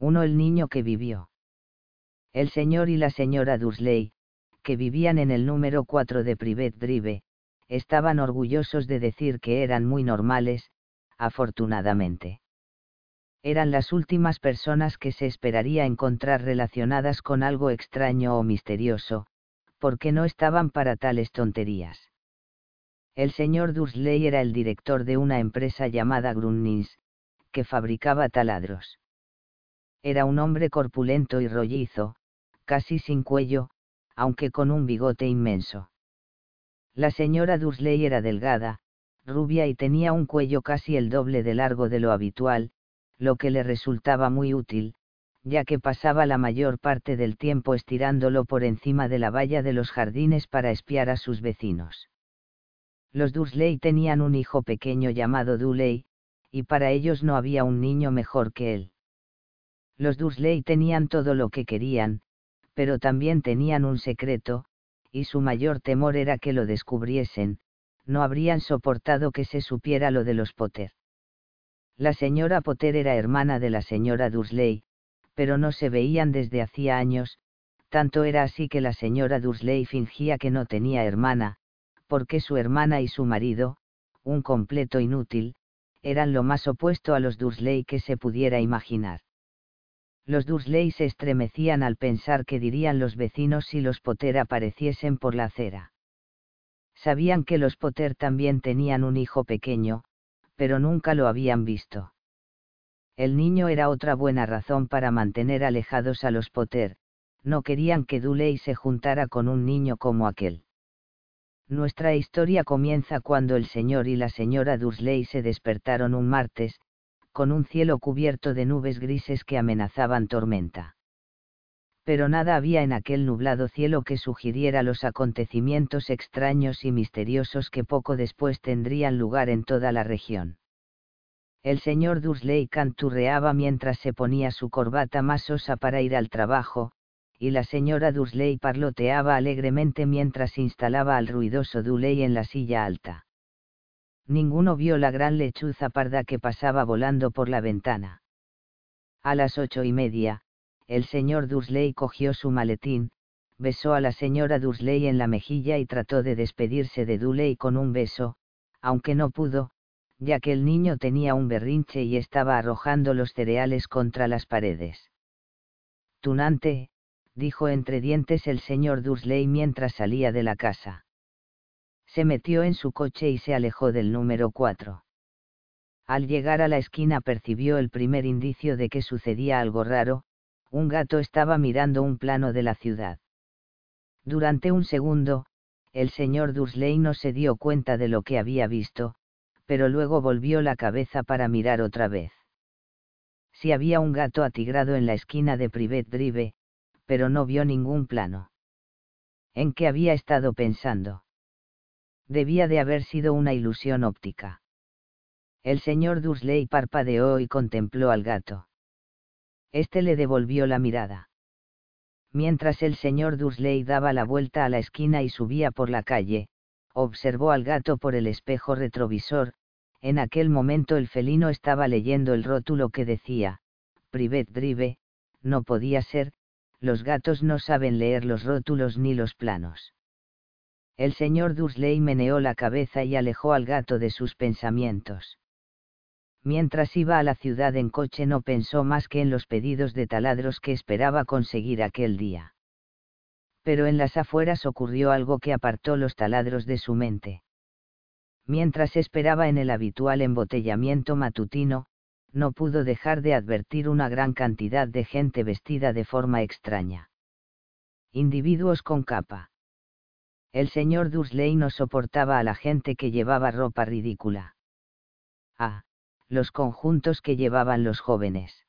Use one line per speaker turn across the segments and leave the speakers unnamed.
Uno el niño que vivió. El señor y la señora Dursley, que vivían en el número 4 de Privet Drive, estaban orgullosos de decir que eran muy normales, afortunadamente. Eran las últimas personas que se esperaría encontrar relacionadas con algo extraño o misterioso, porque no estaban para tales tonterías. El señor Dursley era el director de una empresa llamada Grunnins, que fabricaba taladros. Era un hombre corpulento y rollizo, casi sin cuello, aunque con un bigote inmenso. La señora Dursley era delgada, rubia y tenía un cuello casi el doble de largo de lo habitual, lo que le resultaba muy útil, ya que pasaba la mayor parte del tiempo estirándolo por encima de la valla de los jardines para espiar a sus vecinos. Los Dursley tenían un hijo pequeño llamado Dudley, y para ellos no había un niño mejor que él. Los Dursley tenían todo lo que querían, pero también tenían un secreto, y su mayor temor era que lo descubriesen, no habrían soportado que se supiera lo de los Potter. La señora Potter era hermana de la señora Dursley, pero no se veían desde hacía años, tanto era así que la señora Dursley fingía que no tenía hermana, porque su hermana y su marido, un completo inútil, eran lo más opuesto a los Dursley que se pudiera imaginar. Los Dursley se estremecían al pensar que dirían los vecinos si los Potter apareciesen por la acera. Sabían que los Potter también tenían un hijo pequeño, pero nunca lo habían visto. El niño era otra buena razón para mantener alejados a los Potter, no querían que Duley se juntara con un niño como aquel. Nuestra historia comienza cuando el señor y la señora Dursley se despertaron un martes, con un cielo cubierto de nubes grises que amenazaban tormenta. Pero nada había en aquel nublado cielo que sugiriera los acontecimientos extraños y misteriosos que poco después tendrían lugar en toda la región. El señor Dursley canturreaba mientras se ponía su corbata más osa para ir al trabajo, y la señora Dursley parloteaba alegremente mientras instalaba al ruidoso Duley en la silla alta ninguno vio la gran lechuza parda que pasaba volando por la ventana. A las ocho y media, el señor Dursley cogió su maletín, besó a la señora Dursley en la mejilla y trató de despedirse de Duley con un beso, aunque no pudo, ya que el niño tenía un berrinche y estaba arrojando los cereales contra las paredes. Tunante, dijo entre dientes el señor Dursley mientras salía de la casa se metió en su coche y se alejó del número 4. Al llegar a la esquina percibió el primer indicio de que sucedía algo raro, un gato estaba mirando un plano de la ciudad. Durante un segundo, el señor Dursley no se dio cuenta de lo que había visto, pero luego volvió la cabeza para mirar otra vez. Si había un gato atigrado en la esquina de Privet Drive, pero no vio ningún plano. ¿En qué había estado pensando? Debía de haber sido una ilusión óptica. El señor Dursley parpadeó y contempló al gato. Este le devolvió la mirada. Mientras el señor Dursley daba la vuelta a la esquina y subía por la calle, observó al gato por el espejo retrovisor, en aquel momento el felino estaba leyendo el rótulo que decía, Privet Drive, no podía ser, los gatos no saben leer los rótulos ni los planos. El señor Dursley meneó la cabeza y alejó al gato de sus pensamientos. Mientras iba a la ciudad en coche no pensó más que en los pedidos de taladros que esperaba conseguir aquel día. Pero en las afueras ocurrió algo que apartó los taladros de su mente. Mientras esperaba en el habitual embotellamiento matutino, no pudo dejar de advertir una gran cantidad de gente vestida de forma extraña. Individuos con capa el señor Dursley no soportaba a la gente que llevaba ropa ridícula. Ah, los conjuntos que llevaban los jóvenes.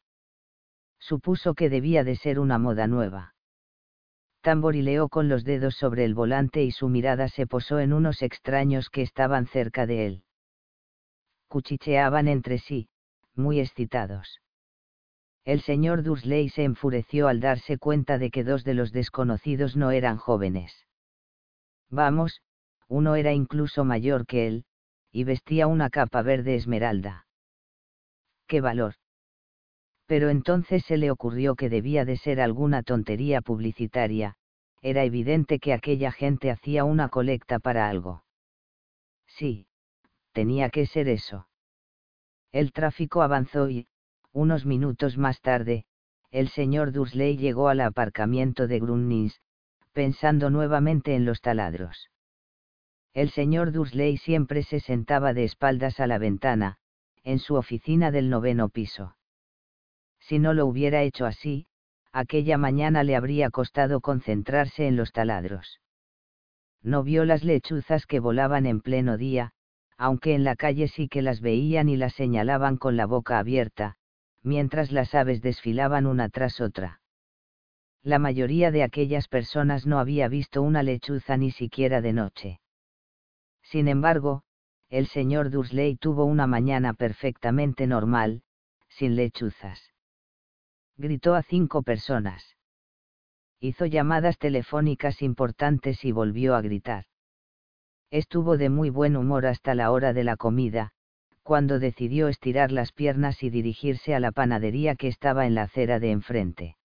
Supuso que debía de ser una moda nueva. Tamborileó con los dedos sobre el volante y su mirada se posó en unos extraños que estaban cerca de él. Cuchicheaban entre sí, muy excitados. El señor Dursley se enfureció al darse cuenta de que dos de los desconocidos no eran jóvenes. Vamos, uno era incluso mayor que él, y vestía una capa verde esmeralda. ¡Qué valor! Pero entonces se le ocurrió que debía de ser alguna tontería publicitaria, era evidente que aquella gente hacía una colecta para algo. Sí, tenía que ser eso. El tráfico avanzó y, unos minutos más tarde, el señor Dursley llegó al aparcamiento de Grunnins, pensando nuevamente en los taladros. El señor Dursley siempre se sentaba de espaldas a la ventana, en su oficina del noveno piso. Si no lo hubiera hecho así, aquella mañana le habría costado concentrarse en los taladros. No vio las lechuzas que volaban en pleno día, aunque en la calle sí que las veían y las señalaban con la boca abierta, mientras las aves desfilaban una tras otra. La mayoría de aquellas personas no había visto una lechuza ni siquiera de noche. Sin embargo, el señor Dursley tuvo una mañana perfectamente normal, sin lechuzas. Gritó a cinco personas. Hizo llamadas telefónicas importantes y volvió a gritar. Estuvo de muy buen humor hasta la hora de la comida, cuando decidió estirar las piernas y dirigirse a la panadería que estaba en la acera de enfrente.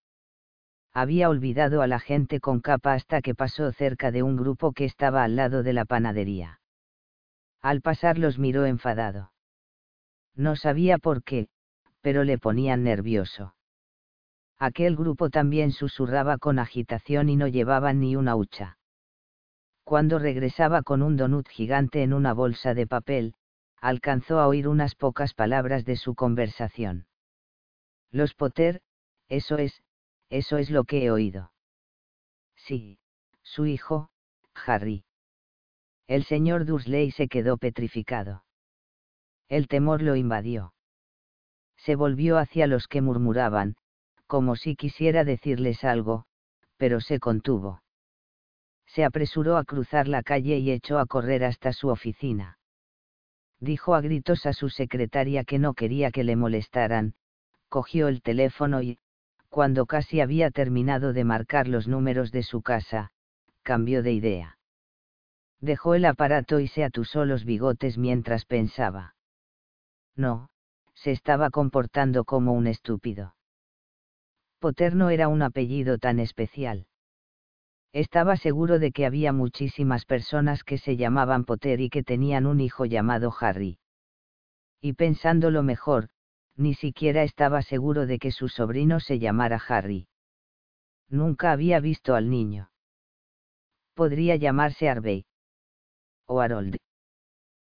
Había olvidado a la gente con capa hasta que pasó cerca de un grupo que estaba al lado de la panadería. Al pasar los miró enfadado. No sabía por qué, pero le ponían nervioso. Aquel grupo también susurraba con agitación y no llevaban ni una hucha. Cuando regresaba con un donut gigante en una bolsa de papel, alcanzó a oír unas pocas palabras de su conversación. Los Potter, eso es, eso es lo que he oído. Sí, su hijo, Harry. El señor Dursley se quedó petrificado. El temor lo invadió. Se volvió hacia los que murmuraban, como si quisiera decirles algo, pero se contuvo. Se apresuró a cruzar la calle y echó a correr hasta su oficina. Dijo a gritos a su secretaria que no quería que le molestaran, cogió el teléfono y, cuando casi había terminado de marcar los números de su casa, cambió de idea. Dejó el aparato y se atusó los bigotes mientras pensaba. No, se estaba comportando como un estúpido. Potter no era un apellido tan especial. Estaba seguro de que había muchísimas personas que se llamaban Potter y que tenían un hijo llamado Harry. Y pensándolo mejor, ni siquiera estaba seguro de que su sobrino se llamara Harry. Nunca había visto al niño. Podría llamarse Harvey o Harold.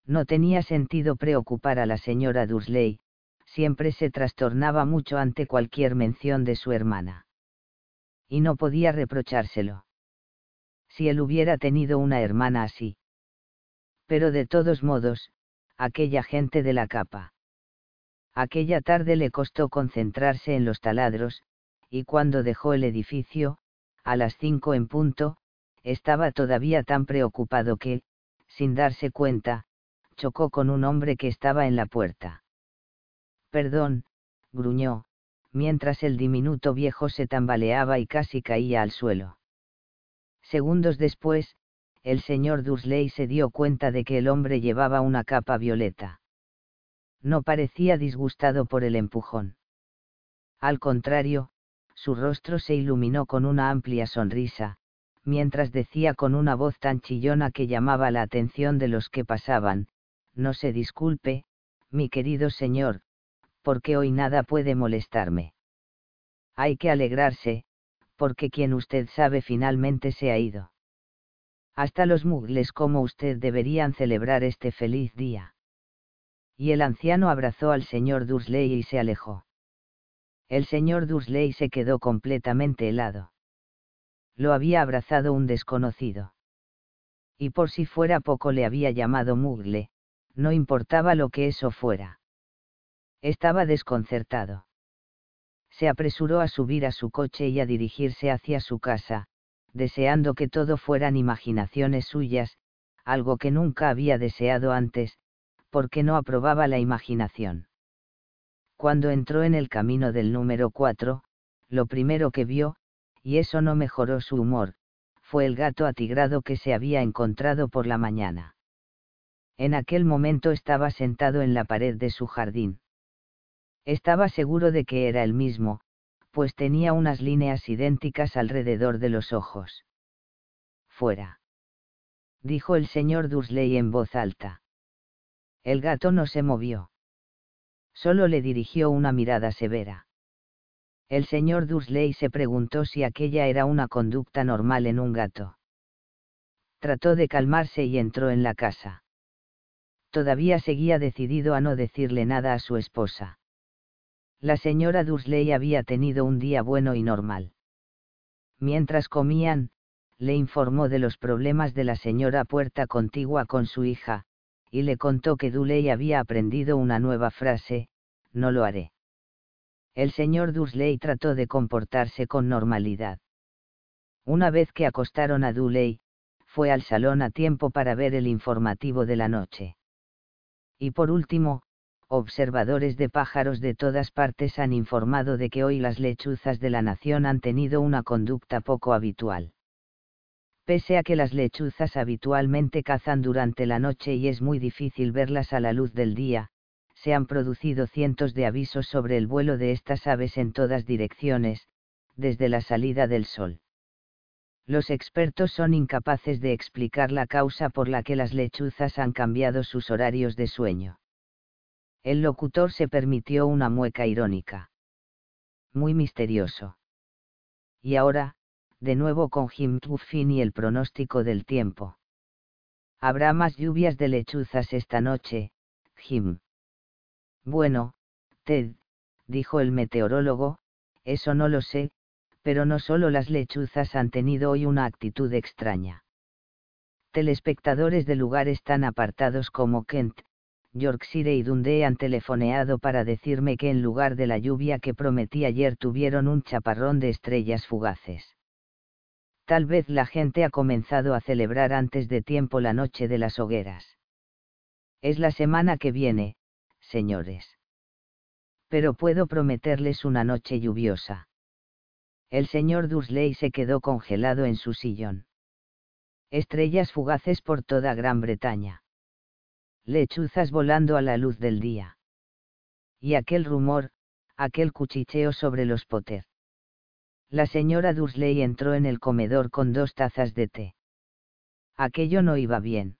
No tenía sentido preocupar a la señora Dursley, siempre se trastornaba mucho ante cualquier mención de su hermana. Y no podía reprochárselo. Si él hubiera tenido una hermana así. Pero de todos modos, aquella gente de la capa. Aquella tarde le costó concentrarse en los taladros, y cuando dejó el edificio, a las cinco en punto, estaba todavía tan preocupado que, sin darse cuenta, chocó con un hombre que estaba en la puerta. Perdón, gruñó, mientras el diminuto viejo se tambaleaba y casi caía al suelo. Segundos después, el señor Dursley se dio cuenta de que el hombre llevaba una capa violeta. No parecía disgustado por el empujón. Al contrario, su rostro se iluminó con una amplia sonrisa, mientras decía con una voz tan chillona que llamaba la atención de los que pasaban, no se disculpe, mi querido señor, porque hoy nada puede molestarme. Hay que alegrarse, porque quien usted sabe finalmente se ha ido. Hasta los mugles como usted deberían celebrar este feliz día. Y el anciano abrazó al señor Dursley y se alejó. El señor Dursley se quedó completamente helado lo había abrazado un desconocido. Y por si fuera poco le había llamado Mugle, no importaba lo que eso fuera. Estaba desconcertado. Se apresuró a subir a su coche y a dirigirse hacia su casa, deseando que todo fueran imaginaciones suyas, algo que nunca había deseado antes, porque no aprobaba la imaginación. Cuando entró en el camino del número 4, lo primero que vio, y eso no mejoró su humor, fue el gato atigrado que se había encontrado por la mañana. En aquel momento estaba sentado en la pared de su jardín. Estaba seguro de que era el mismo, pues tenía unas líneas idénticas alrededor de los ojos. Fuera. Dijo el señor Dursley en voz alta. El gato no se movió. Solo le dirigió una mirada severa. El señor Dursley se preguntó si aquella era una conducta normal en un gato. Trató de calmarse y entró en la casa. Todavía seguía decidido a no decirle nada a su esposa. La señora Dursley había tenido un día bueno y normal. Mientras comían, le informó de los problemas de la señora puerta contigua con su hija, y le contó que Dudley había aprendido una nueva frase, no lo haré. El señor Dursley trató de comportarse con normalidad. Una vez que acostaron a Dudley, fue al salón a tiempo para ver el informativo de la noche. Y por último, observadores de pájaros de todas partes han informado de que hoy las lechuzas de la nación han tenido una conducta poco habitual. Pese a que las lechuzas habitualmente cazan durante la noche y es muy difícil verlas a la luz del día, se han producido cientos de avisos sobre el vuelo de estas aves en todas direcciones, desde la salida del sol. Los expertos son incapaces de explicar la causa por la que las lechuzas han cambiado sus horarios de sueño. El locutor se permitió una mueca irónica. Muy misterioso. Y ahora, de nuevo con Jim Tuffin y el pronóstico del tiempo. Habrá más lluvias de lechuzas esta noche, Jim. Bueno, Ted, dijo el meteorólogo, eso no lo sé, pero no solo las lechuzas han tenido hoy una actitud extraña. Telespectadores de lugares tan apartados como Kent, Yorkshire y Dundee han telefoneado para decirme que en lugar de la lluvia que prometí ayer tuvieron un chaparrón de estrellas fugaces. Tal vez la gente ha comenzado a celebrar antes de tiempo la noche de las hogueras. Es la semana que viene, señores. Pero puedo prometerles una noche lluviosa. El señor Dursley se quedó congelado en su sillón. Estrellas fugaces por toda Gran Bretaña. Lechuzas volando a la luz del día. Y aquel rumor, aquel cuchicheo sobre los Potter. La señora Dursley entró en el comedor con dos tazas de té. Aquello no iba bien.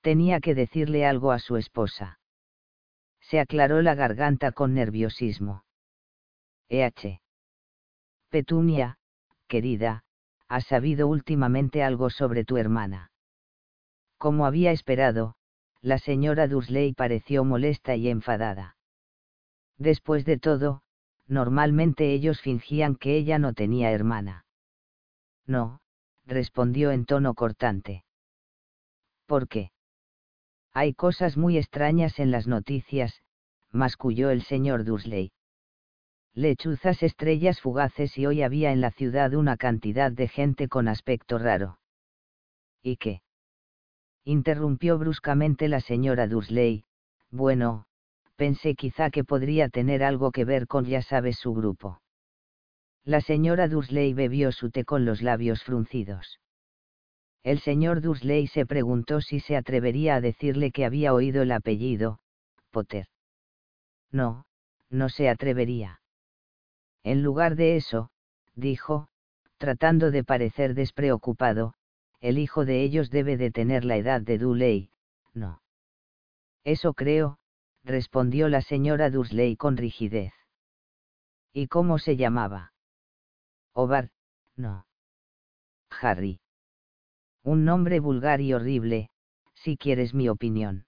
Tenía que decirle algo a su esposa. Se aclaró la garganta con nerviosismo. EH. Petunia, querida, ¿has sabido últimamente algo sobre tu hermana? Como había esperado, la señora Dursley pareció molesta y enfadada. Después de todo, normalmente ellos fingían que ella no tenía hermana. No, respondió en tono cortante. ¿Por qué? Hay cosas muy extrañas en las noticias, masculló el señor Dursley. Lechuzas estrellas fugaces y hoy había en la ciudad una cantidad de gente con aspecto raro. ¿Y qué? interrumpió bruscamente la señora Dursley, bueno, pensé quizá que podría tener algo que ver con ya sabes su grupo. La señora Dursley bebió su té con los labios fruncidos. El señor Dursley se preguntó si se atrevería a decirle que había oído el apellido, Potter. No, no se atrevería. En lugar de eso, dijo, tratando de parecer despreocupado, el hijo de ellos debe de tener la edad de Dudley, no. Eso creo, respondió la señora Dursley con rigidez. ¿Y cómo se llamaba? Ovar, no. Harry. Un nombre vulgar y horrible, si quieres mi opinión.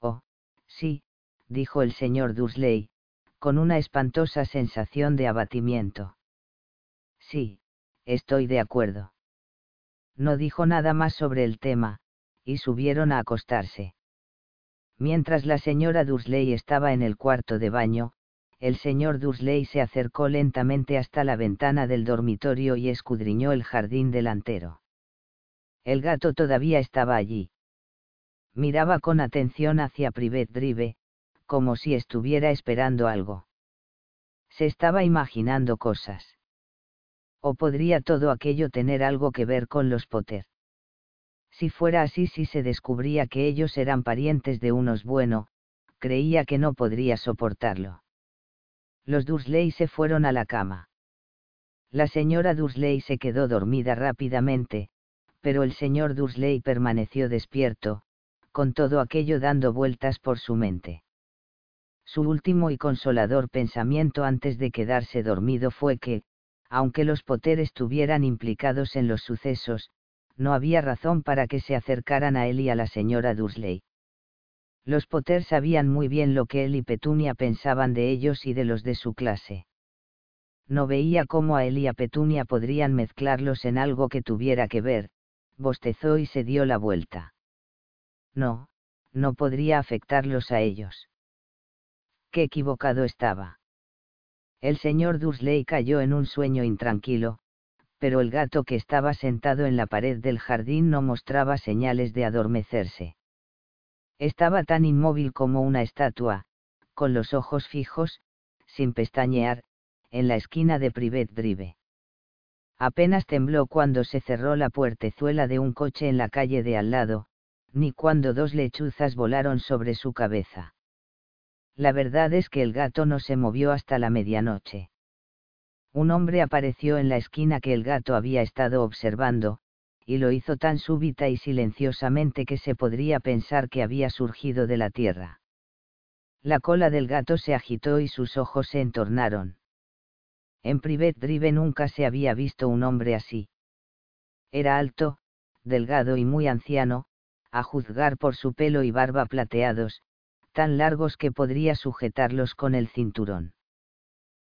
Oh, sí, dijo el señor Dursley, con una espantosa sensación de abatimiento. Sí, estoy de acuerdo. No dijo nada más sobre el tema, y subieron a acostarse. Mientras la señora Dursley estaba en el cuarto de baño, el señor Dursley se acercó lentamente hasta la ventana del dormitorio y escudriñó el jardín delantero. El gato todavía estaba allí. Miraba con atención hacia Privet Drive, como si estuviera esperando algo. Se estaba imaginando cosas. ¿O podría todo aquello tener algo que ver con los Potter? Si fuera así, si se descubría que ellos eran parientes de unos bueno, creía que no podría soportarlo. Los Dursley se fueron a la cama. La señora Dursley se quedó dormida rápidamente, pero el señor Dursley permaneció despierto, con todo aquello dando vueltas por su mente. Su último y consolador pensamiento antes de quedarse dormido fue que, aunque los Potter estuvieran implicados en los sucesos, no había razón para que se acercaran a él y a la señora Dursley. Los Potter sabían muy bien lo que él y Petunia pensaban de ellos y de los de su clase. No veía cómo a él y a Petunia podrían mezclarlos en algo que tuviera que ver, bostezó y se dio la vuelta. No, no podría afectarlos a ellos. Qué equivocado estaba. El señor Dursley cayó en un sueño intranquilo, pero el gato que estaba sentado en la pared del jardín no mostraba señales de adormecerse. Estaba tan inmóvil como una estatua, con los ojos fijos, sin pestañear, en la esquina de Privet Drive. Apenas tembló cuando se cerró la puertezuela de un coche en la calle de al lado, ni cuando dos lechuzas volaron sobre su cabeza. La verdad es que el gato no se movió hasta la medianoche. Un hombre apareció en la esquina que el gato había estado observando, y lo hizo tan súbita y silenciosamente que se podría pensar que había surgido de la tierra. La cola del gato se agitó y sus ojos se entornaron. En Privet Drive nunca se había visto un hombre así. Era alto, delgado y muy anciano, a juzgar por su pelo y barba plateados, tan largos que podría sujetarlos con el cinturón.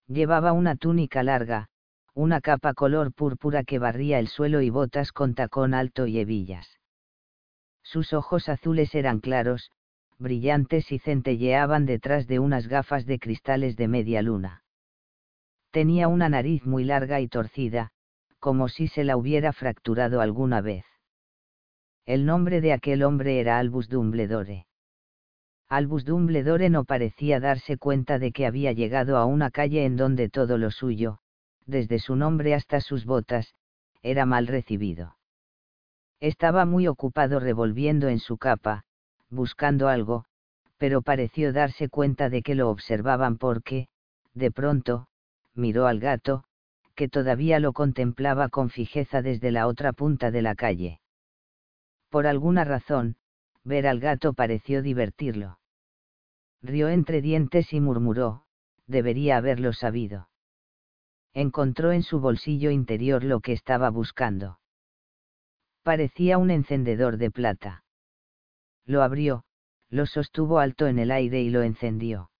Llevaba una túnica larga, una capa color púrpura que barría el suelo y botas con tacón alto y hebillas. Sus ojos azules eran claros, brillantes y centelleaban detrás de unas gafas de cristales de media luna. Tenía una nariz muy larga y torcida, como si se la hubiera fracturado alguna vez. El nombre de aquel hombre era Albus Dumbledore. Albus Dumbledore no parecía darse cuenta de que había llegado a una calle en donde todo lo suyo, desde su nombre hasta sus botas, era mal recibido. Estaba muy ocupado revolviendo en su capa, buscando algo, pero pareció darse cuenta de que lo observaban porque, de pronto, miró al gato, que todavía lo contemplaba con fijeza desde la otra punta de la calle. Por alguna razón, ver al gato pareció divertirlo. Rió entre dientes y murmuró, debería haberlo sabido encontró en su bolsillo interior lo que estaba buscando. Parecía un encendedor de plata. Lo abrió, lo sostuvo alto en el aire y lo encendió.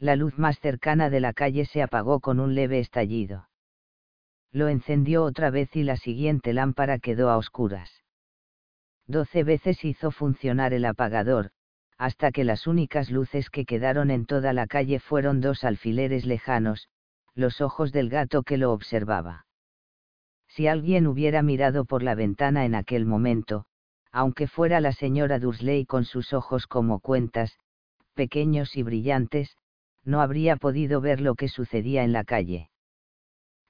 La luz más cercana de la calle se apagó con un leve estallido. Lo encendió otra vez y la siguiente lámpara quedó a oscuras. Doce veces hizo funcionar el apagador, hasta que las únicas luces que quedaron en toda la calle fueron dos alfileres lejanos, los ojos del gato que lo observaba. Si alguien hubiera mirado por la ventana en aquel momento, aunque fuera la señora Dursley con sus ojos como cuentas, pequeños y brillantes, no habría podido ver lo que sucedía en la calle.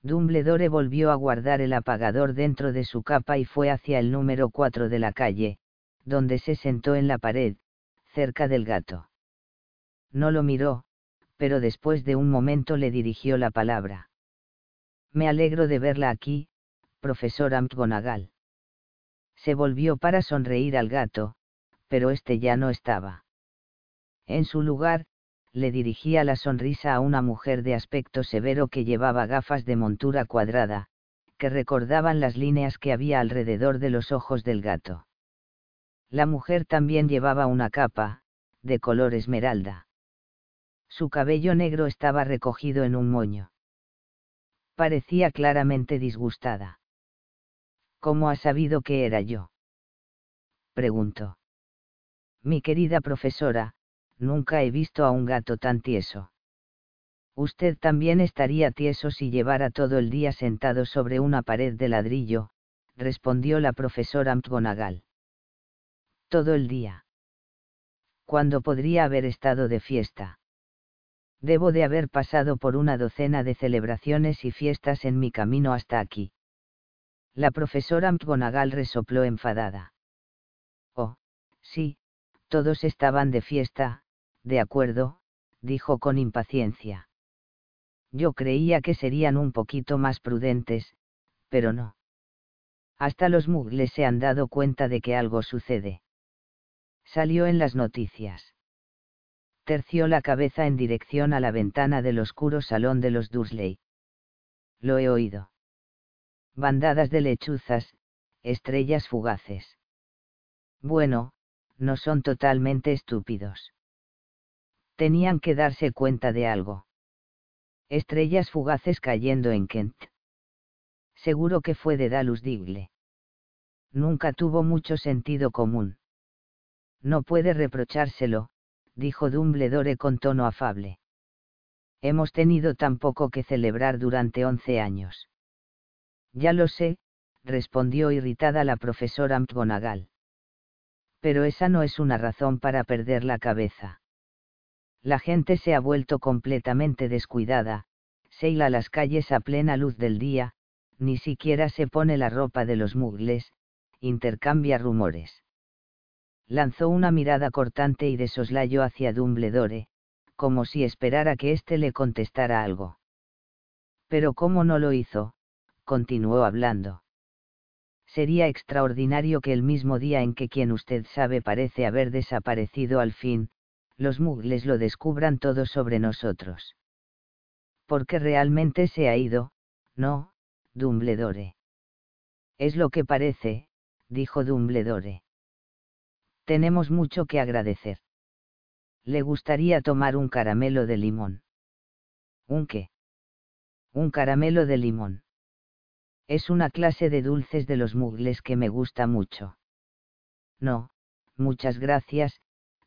Dumbledore volvió a guardar el apagador dentro de su capa y fue hacia el número 4 de la calle, donde se sentó en la pared, cerca del gato. No lo miró, pero después de un momento le dirigió la palabra. Me alegro de verla aquí, profesor McGonagall. Se volvió para sonreír al gato, pero este ya no estaba. En su lugar, le dirigía la sonrisa a una mujer de aspecto severo que llevaba gafas de montura cuadrada, que recordaban las líneas que había alrededor de los ojos del gato. La mujer también llevaba una capa, de color esmeralda. Su cabello negro estaba recogido en un moño. Parecía claramente disgustada. ¿Cómo ha sabido que era yo? Preguntó. Mi querida profesora, nunca he visto a un gato tan tieso. Usted también estaría tieso si llevara todo el día sentado sobre una pared de ladrillo, respondió la profesora McGonagall. Todo el día. ¿Cuándo podría haber estado de fiesta? Debo de haber pasado por una docena de celebraciones y fiestas en mi camino hasta aquí. La profesora McGonagall resopló enfadada. Oh, sí, todos estaban de fiesta, De acuerdo, dijo con impaciencia. Yo creía que serían un poquito más prudentes, pero no. Hasta los mugles se han dado cuenta de que algo sucede. Salió en las noticias. Terció la cabeza en dirección a la ventana del oscuro salón de los Dursley. Lo he oído. Bandadas de lechuzas, estrellas fugaces. Bueno, no son totalmente estúpidos. Tenían que darse cuenta de algo. Estrellas fugaces cayendo en Kent. Seguro que fue de Dalus Digle. Nunca tuvo mucho sentido común. No puede reprochárselo, dijo Dumbledore con tono afable. Hemos tenido tan poco que celebrar durante once años. Ya lo sé, respondió irritada la profesora McGonagall. Pero esa no es una razón para perder la cabeza. La gente se ha vuelto completamente descuidada, se hila las calles a plena luz del día, ni siquiera se pone la ropa de los mugles, intercambia rumores. Lanzó una mirada cortante y de soslayo hacia Dumbledore, como si esperara que éste le contestara algo. Pero como no lo hizo, continuó hablando. Sería extraordinario que el mismo día en que quien usted sabe parece haber desaparecido al fin, los mugles lo descubran todo sobre nosotros. Porque realmente se ha ido, no, Dumbledore. Es lo que parece, dijo Dumbledore. Tenemos mucho que agradecer. Le gustaría tomar un caramelo de limón. ¿Un qué? Un caramelo de limón. Es una clase de dulces de los mugles que me gusta mucho. No, muchas gracias,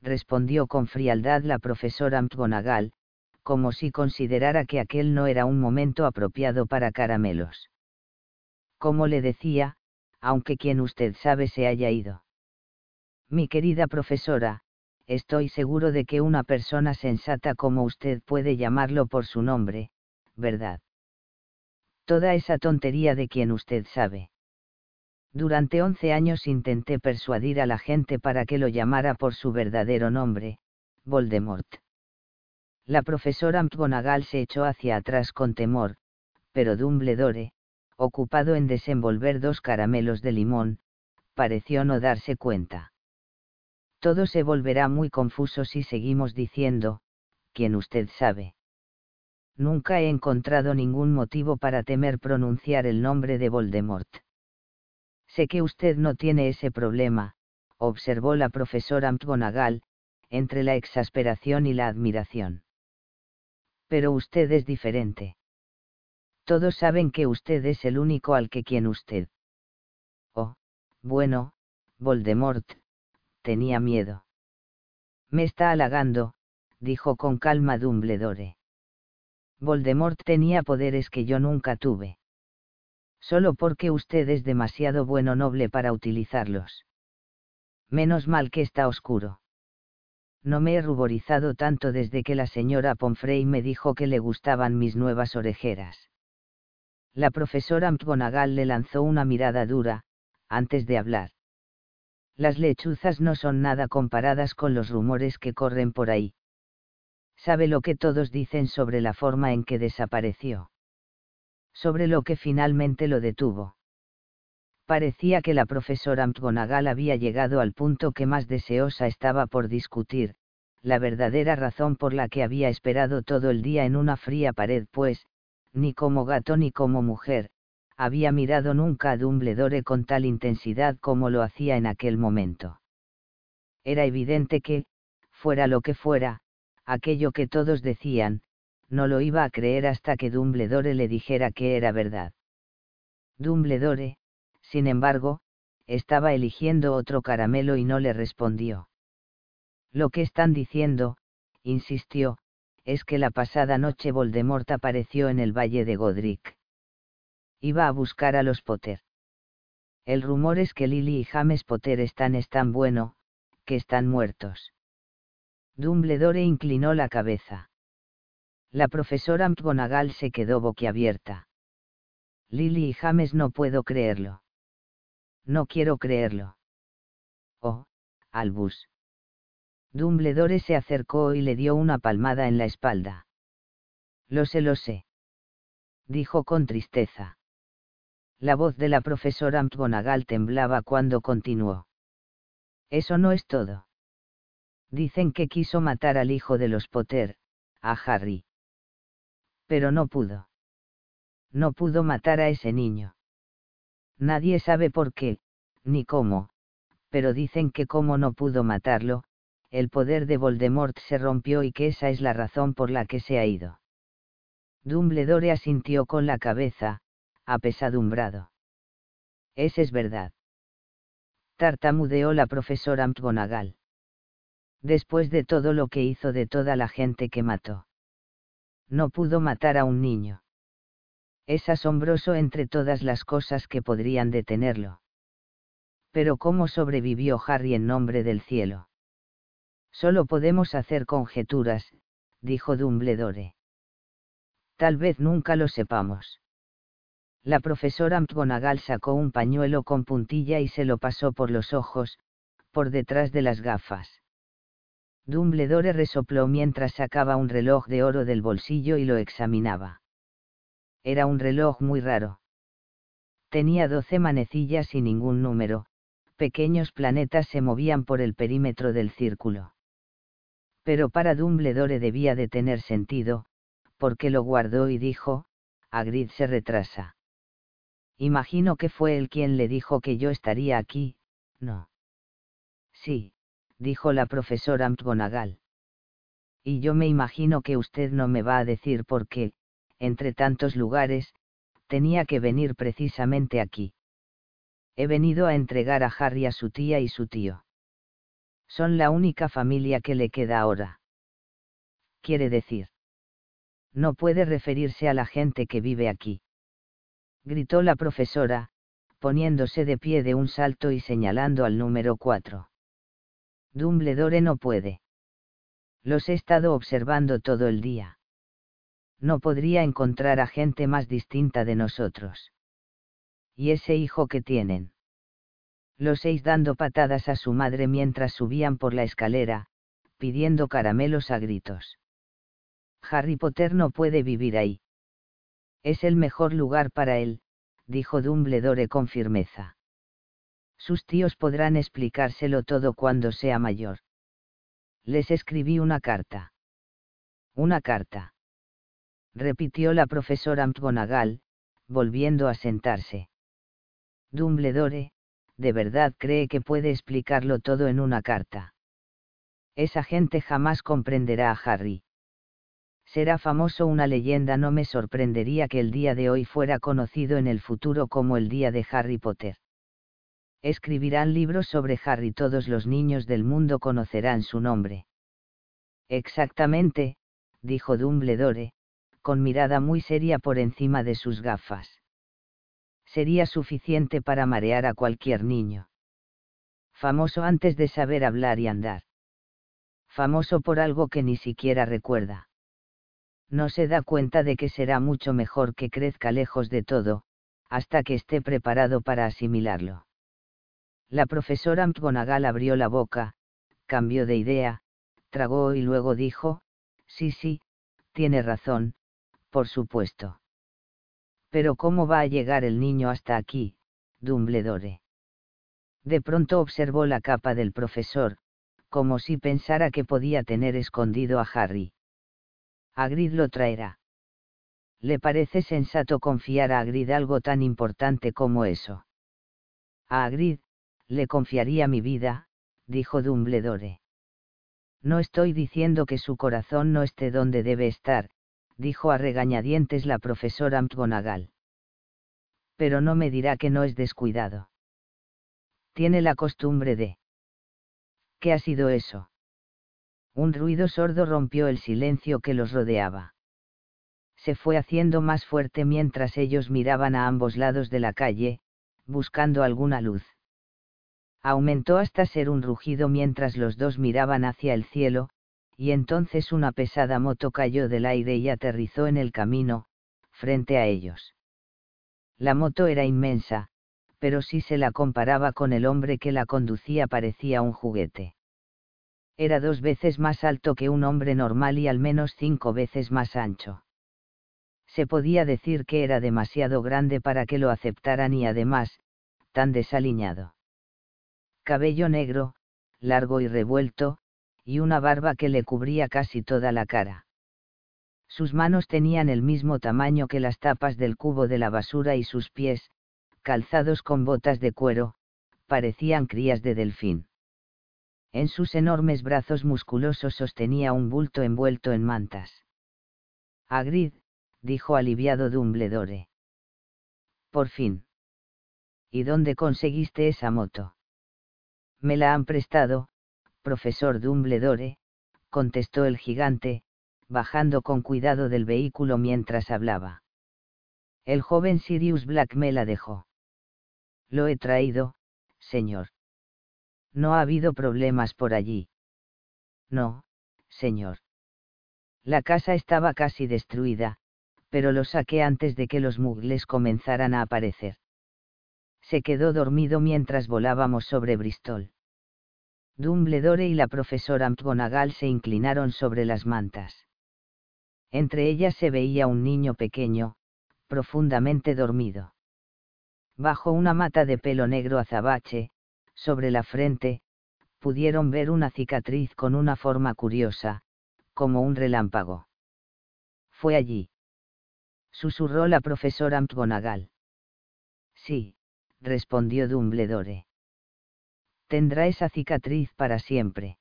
respondió con frialdad la profesora McGonagall, como si considerara que aquel no era un momento apropiado para caramelos. Como le decía, aunque quien usted sabe se haya ido. Mi querida profesora, estoy seguro de que una persona sensata como usted puede llamarlo por su nombre, ¿verdad? Toda esa tontería de quien usted sabe. Durante once años intenté persuadir a la gente para que lo llamara por su verdadero nombre, Voldemort. La profesora McGonagall se echó hacia atrás con temor, pero Dumbledore, ocupado en desenvolver dos caramelos de limón, pareció no darse cuenta todo se volverá muy confuso si seguimos diciendo, quien usted sabe. Nunca he encontrado ningún motivo para temer pronunciar el nombre de Voldemort. Sé que usted no tiene ese problema, observó la profesora McGonagall, entre la exasperación y la admiración. Pero usted es diferente. Todos saben que usted es el único al que quien usted. Oh, bueno, Voldemort, tenía miedo. Me está halagando, dijo con calma Dumbledore. Voldemort tenía poderes que yo nunca tuve. Solo porque usted es demasiado bueno noble para utilizarlos. Menos mal que está oscuro. No me he ruborizado tanto desde que la señora Pomfrey me dijo que le gustaban mis nuevas orejeras. La profesora McGonagall le lanzó una mirada dura, antes de hablar las lechuzas no son nada comparadas con los rumores que corren por ahí. Sabe lo que todos dicen sobre la forma en que desapareció. Sobre lo que finalmente lo detuvo. Parecía que la profesora McGonagall había llegado al punto que más deseosa estaba por discutir, la verdadera razón por la que había esperado todo el día en una fría pared, pues, ni como gato ni como mujer, había mirado nunca a Dumbledore con tal intensidad como lo hacía en aquel momento. Era evidente que, fuera lo que fuera, aquello que todos decían, no lo iba a creer hasta que Dumbledore le dijera que era verdad. Dumbledore, sin embargo, estaba eligiendo otro caramelo y no le respondió. Lo que están diciendo, insistió, es que la pasada noche Voldemort apareció en el valle de Godric iba a buscar a los Potter. El rumor es que Lily y James Potter están es tan bueno, que están muertos. Dumbledore inclinó la cabeza. La profesora McGonagall se quedó boquiabierta. Lily y James no puedo creerlo. No quiero creerlo. Oh, Albus. Dumbledore se acercó y le dio una palmada en la espalda. Lo sé, lo sé. Dijo con tristeza. La voz de la profesora McGonagall temblaba cuando continuó. Eso no es todo. Dicen que quiso matar al hijo de los Potter, a Harry. Pero no pudo. No pudo matar a ese niño. Nadie sabe por qué, ni cómo, pero dicen que como no pudo matarlo, el poder de Voldemort se rompió y que esa es la razón por la que se ha ido. Dumbledore asintió con la cabeza, apesadumbrado. Ese es verdad. Tartamudeó la profesora McGonagall. Después de todo lo que hizo de toda la gente que mató. No pudo matar a un niño. Es asombroso entre todas las cosas que podrían detenerlo. Pero ¿cómo sobrevivió Harry en nombre del cielo? Solo podemos hacer conjeturas, dijo Dumbledore. Tal vez nunca lo sepamos. La profesora McGonagall sacó un pañuelo con puntilla y se lo pasó por los ojos, por detrás de las gafas. Dumbledore resopló mientras sacaba un reloj de oro del bolsillo y lo examinaba. Era un reloj muy raro. Tenía doce manecillas y ningún número, pequeños planetas se movían por el perímetro del círculo. Pero para Dumbledore debía de tener sentido, porque lo guardó y dijo, Agrid se retrasa. Imagino que fue él quien le dijo que yo estaría aquí, no. Sí, dijo la profesora McGonagall. Y yo me imagino que usted no me va a decir por qué, entre tantos lugares, tenía que venir precisamente aquí. He venido a entregar a Harry a su tía y su tío. Son la única familia que le queda ahora. Quiere decir. No puede referirse a la gente que vive aquí. Gritó la profesora, poniéndose de pie de un salto y señalando al número 4. Dumbledore no puede. Los he estado observando todo el día. No podría encontrar a gente más distinta de nosotros. ¿Y ese hijo que tienen? Los seis dando patadas a su madre mientras subían por la escalera, pidiendo caramelos a gritos. Harry Potter no puede vivir ahí. Es el mejor lugar para él, dijo Dumbledore con firmeza. Sus tíos podrán explicárselo todo cuando sea mayor. Les escribí una carta. Una carta. Repitió la profesora McGonagall, volviendo a sentarse. Dumbledore, ¿de verdad cree que puede explicarlo todo en una carta? Esa gente jamás comprenderá a Harry. Será famoso una leyenda, no me sorprendería que el día de hoy fuera conocido en el futuro como el día de Harry Potter. Escribirán libros sobre Harry, todos los niños del mundo conocerán su nombre. Exactamente, dijo Dumbledore, con mirada muy seria por encima de sus gafas sería suficiente para marear a cualquier niño. Famoso antes de saber hablar y andar. Famoso por algo que ni siquiera recuerda. No se da cuenta de que será mucho mejor que crezca lejos de todo, hasta que esté preparado para asimilarlo. La profesora McGonagall abrió la boca, cambió de idea, tragó y luego dijo, sí, sí, tiene razón, por supuesto. Pero ¿cómo va a llegar el niño hasta aquí, Dumbledore? De pronto observó la capa del profesor, como si pensara que podía tener escondido a Harry. Agrid lo traerá. ¿Le parece sensato confiar a Agrid algo tan importante como eso? A Agrid, le confiaría mi vida, dijo Dumbledore. No estoy diciendo que su corazón no esté donde debe estar, dijo a regañadientes la profesora McGonagall. Pero no me dirá que no es descuidado. Tiene la costumbre de... ¿Qué ha sido eso? Un ruido sordo rompió el silencio que los rodeaba. Se fue haciendo más fuerte mientras ellos miraban a ambos lados de la calle, buscando alguna luz. Aumentó hasta ser un rugido mientras los dos miraban hacia el cielo, y entonces una pesada moto cayó del aire y aterrizó en el camino, frente a ellos. La moto era inmensa, pero si se la comparaba con el hombre que la conducía parecía un juguete. Era dos veces más alto que un hombre normal y al menos cinco veces más ancho. Se podía decir que era demasiado grande para que lo aceptaran y además, tan desaliñado. Cabello negro, largo y revuelto, y una barba que le cubría casi toda la cara. Sus manos tenían el mismo tamaño que las tapas del cubo de la basura y sus pies, calzados con botas de cuero, parecían crías de delfín. En sus enormes brazos musculosos sostenía un bulto envuelto en mantas. Agrid, dijo aliviado Dumbledore. Por fin. ¿Y dónde conseguiste esa moto? Me la han prestado, profesor Dumbledore, contestó el gigante, bajando con cuidado del vehículo mientras hablaba. El joven Sirius Black me la dejó. Lo he traído, señor. No ha habido problemas por allí. No, señor. La casa estaba casi destruida, pero lo saqué antes de que los mugles comenzaran a aparecer. Se quedó dormido mientras volábamos sobre Bristol. Dumbledore y la profesora McGonagall se inclinaron sobre las mantas. Entre ellas se veía un niño pequeño, profundamente dormido. Bajo una mata de pelo negro azabache, sobre la frente, pudieron ver una cicatriz con una forma curiosa, como un relámpago. Fue allí. Susurró la profesora McGonagall. Sí, respondió Dumbledore. Tendrá esa cicatriz para siempre.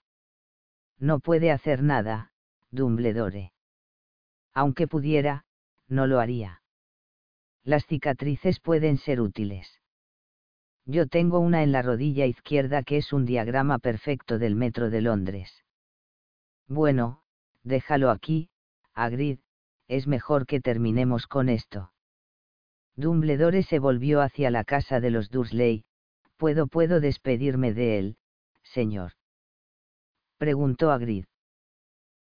No puede hacer nada, Dumbledore. Aunque pudiera, no lo haría. Las cicatrices pueden ser útiles. Yo tengo una en la rodilla izquierda que es un diagrama perfecto del metro de Londres. Bueno, déjalo aquí, Agrid, es mejor que terminemos con esto. Dumbledore se volvió hacia la casa de los Dursley, ¿puedo puedo despedirme de él, señor? Preguntó Agrid.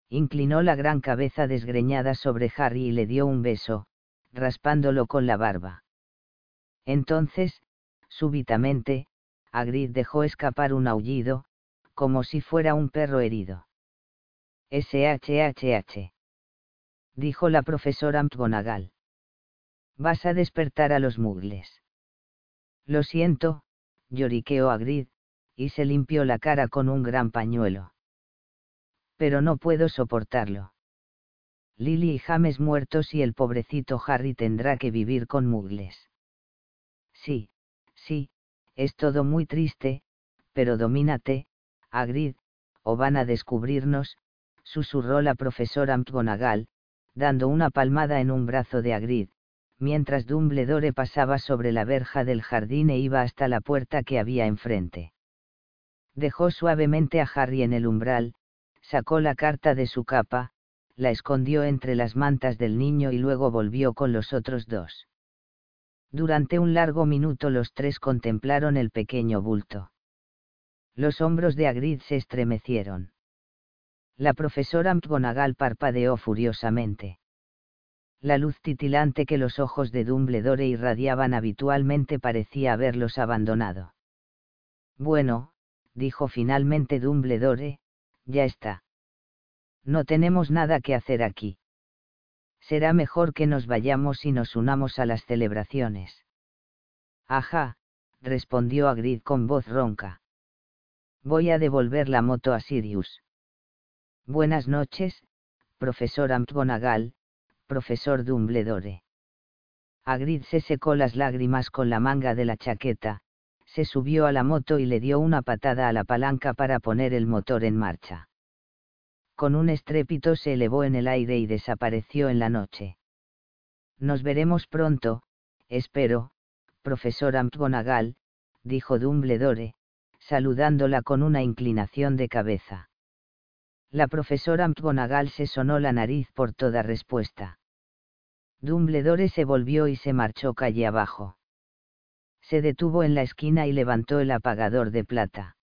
Inclinó la gran cabeza desgreñada sobre Harry y le dio un beso, raspándolo con la barba. Entonces, súbitamente, Agrid dejó escapar un aullido, como si fuera un perro herido. SHHH. Dijo la profesora McGonagall. Vas a despertar a los mugles. Lo siento, lloriqueó Agrid, y se limpió la cara con un gran pañuelo. Pero no puedo soportarlo. Lily y James muertos y el pobrecito Harry tendrá que vivir con mugles. Sí, sí, es todo muy triste, pero domínate, Agrid, o van a descubrirnos, susurró la profesora McGonagall, dando una palmada en un brazo de Agrid, mientras Dumbledore pasaba sobre la verja del jardín e iba hasta la puerta que había enfrente. Dejó suavemente a Harry en el umbral, sacó la carta de su capa, la escondió entre las mantas del niño y luego volvió con los otros dos. Durante un largo minuto los tres contemplaron el pequeño bulto. Los hombros de Agrid se estremecieron. La profesora McGonagall parpadeó furiosamente. La luz titilante que los ojos de Dumbledore irradiaban habitualmente parecía haberlos abandonado. Bueno, dijo finalmente Dumbledore, ya está. No tenemos nada que hacer aquí será mejor que nos vayamos y nos unamos a las celebraciones. Ajá, respondió Agrid con voz ronca. Voy a devolver la moto a Sirius. Buenas noches, profesor McGonagall, profesor Dumbledore. Agrid se secó las lágrimas con la manga de la chaqueta, se subió a la moto y le dio una patada a la palanca para poner el motor en marcha con un estrépito se elevó en el aire y desapareció en la noche. Nos veremos pronto, espero, profesora McGonagall, dijo Dumbledore, saludándola con una inclinación de cabeza. La profesora McGonagall se sonó la nariz por toda respuesta. Dumbledore se volvió y se marchó calle abajo. Se detuvo en la esquina y levantó el apagador de plata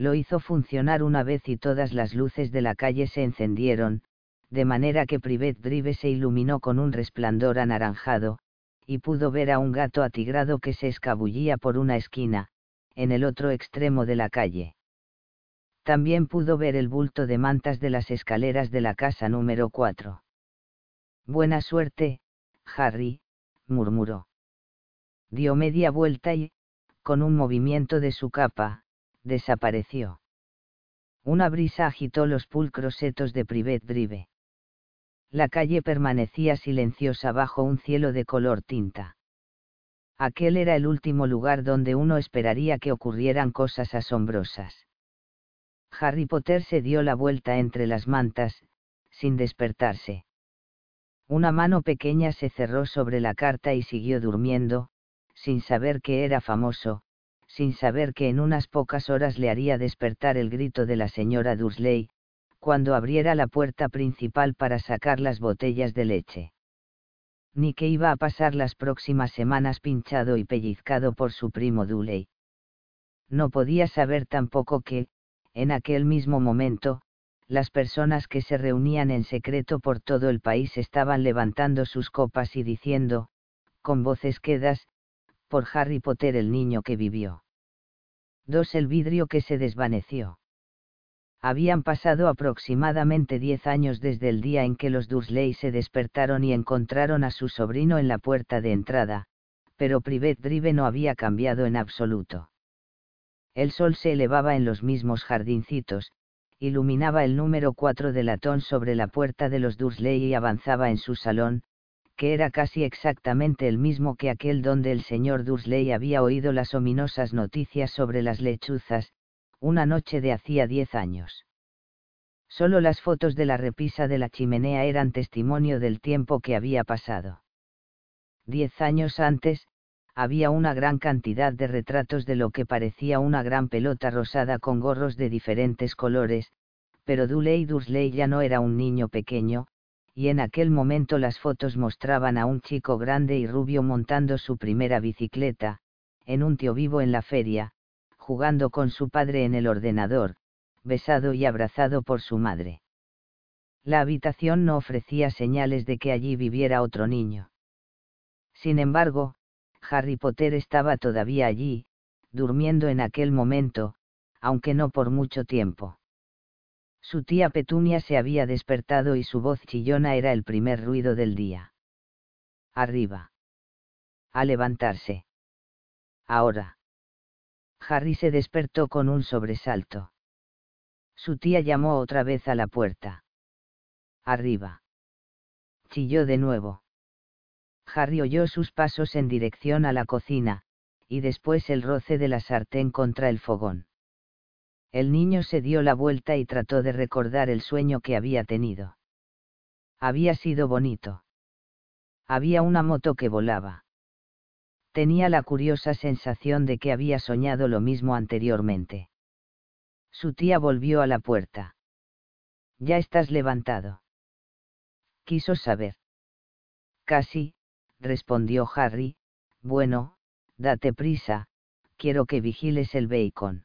lo hizo funcionar una vez y todas las luces de la calle se encendieron, de manera que Privet Drive se iluminó con un resplandor anaranjado, y pudo ver a un gato atigrado que se escabullía por una esquina, en el otro extremo de la calle. También pudo ver el bulto de mantas de las escaleras de la casa número 4. Buena suerte, Harry, murmuró. Dio media vuelta y, con un movimiento de su capa, desapareció. Una brisa agitó los pulcros setos de Privet Drive. La calle permanecía silenciosa bajo un cielo de color tinta. Aquel era el último lugar donde uno esperaría que ocurrieran cosas asombrosas. Harry Potter se dio la vuelta entre las mantas, sin despertarse. Una mano pequeña se cerró sobre la carta y siguió durmiendo, sin saber que era famoso, sin saber que en unas pocas horas le haría despertar el grito de la señora Dursley, cuando abriera la puerta principal para sacar las botellas de leche. Ni que iba a pasar las próximas semanas pinchado y pellizcado por su primo Duley. No podía saber tampoco que, en aquel mismo momento, las personas que se reunían en secreto por todo el país estaban levantando sus copas y diciendo, con voces quedas, por Harry Potter el niño que vivió. Dos el vidrio que se desvaneció. Habían pasado aproximadamente diez años desde el día en que los Dursley se despertaron y encontraron a su sobrino en la puerta de entrada, pero Privet Drive no había cambiado en absoluto. El sol se elevaba en los mismos jardincitos, iluminaba el número 4 de latón sobre la puerta de los Dursley y avanzaba en su salón, que era casi exactamente el mismo que aquel donde el señor Dursley había oído las ominosas noticias sobre las lechuzas, una noche de hacía diez años. Solo las fotos de la repisa de la chimenea eran testimonio del tiempo que había pasado. Diez años antes, había una gran cantidad de retratos de lo que parecía una gran pelota rosada con gorros de diferentes colores, pero Duley Dursley ya no era un niño pequeño, y en aquel momento las fotos mostraban a un chico grande y rubio montando su primera bicicleta, en un tío vivo en la feria, jugando con su padre en el ordenador, besado y abrazado por su madre. La habitación no ofrecía señales de que allí viviera otro niño. Sin embargo, Harry Potter estaba todavía allí, durmiendo en aquel momento, aunque no por mucho tiempo. Su tía Petunia se había despertado y su voz chillona era el primer ruido del día. Arriba. A levantarse. Ahora. Harry se despertó con un sobresalto. Su tía llamó otra vez a la puerta. Arriba. Chilló de nuevo. Harry oyó sus pasos en dirección a la cocina, y después el roce de la sartén contra el fogón. El niño se dio la vuelta y trató de recordar el sueño que había tenido. Había sido bonito. Había una moto que volaba. Tenía la curiosa sensación de que había soñado lo mismo anteriormente. Su tía volvió a la puerta. Ya estás levantado. Quiso saber. Casi, respondió Harry, bueno, date prisa, quiero que vigiles el bacon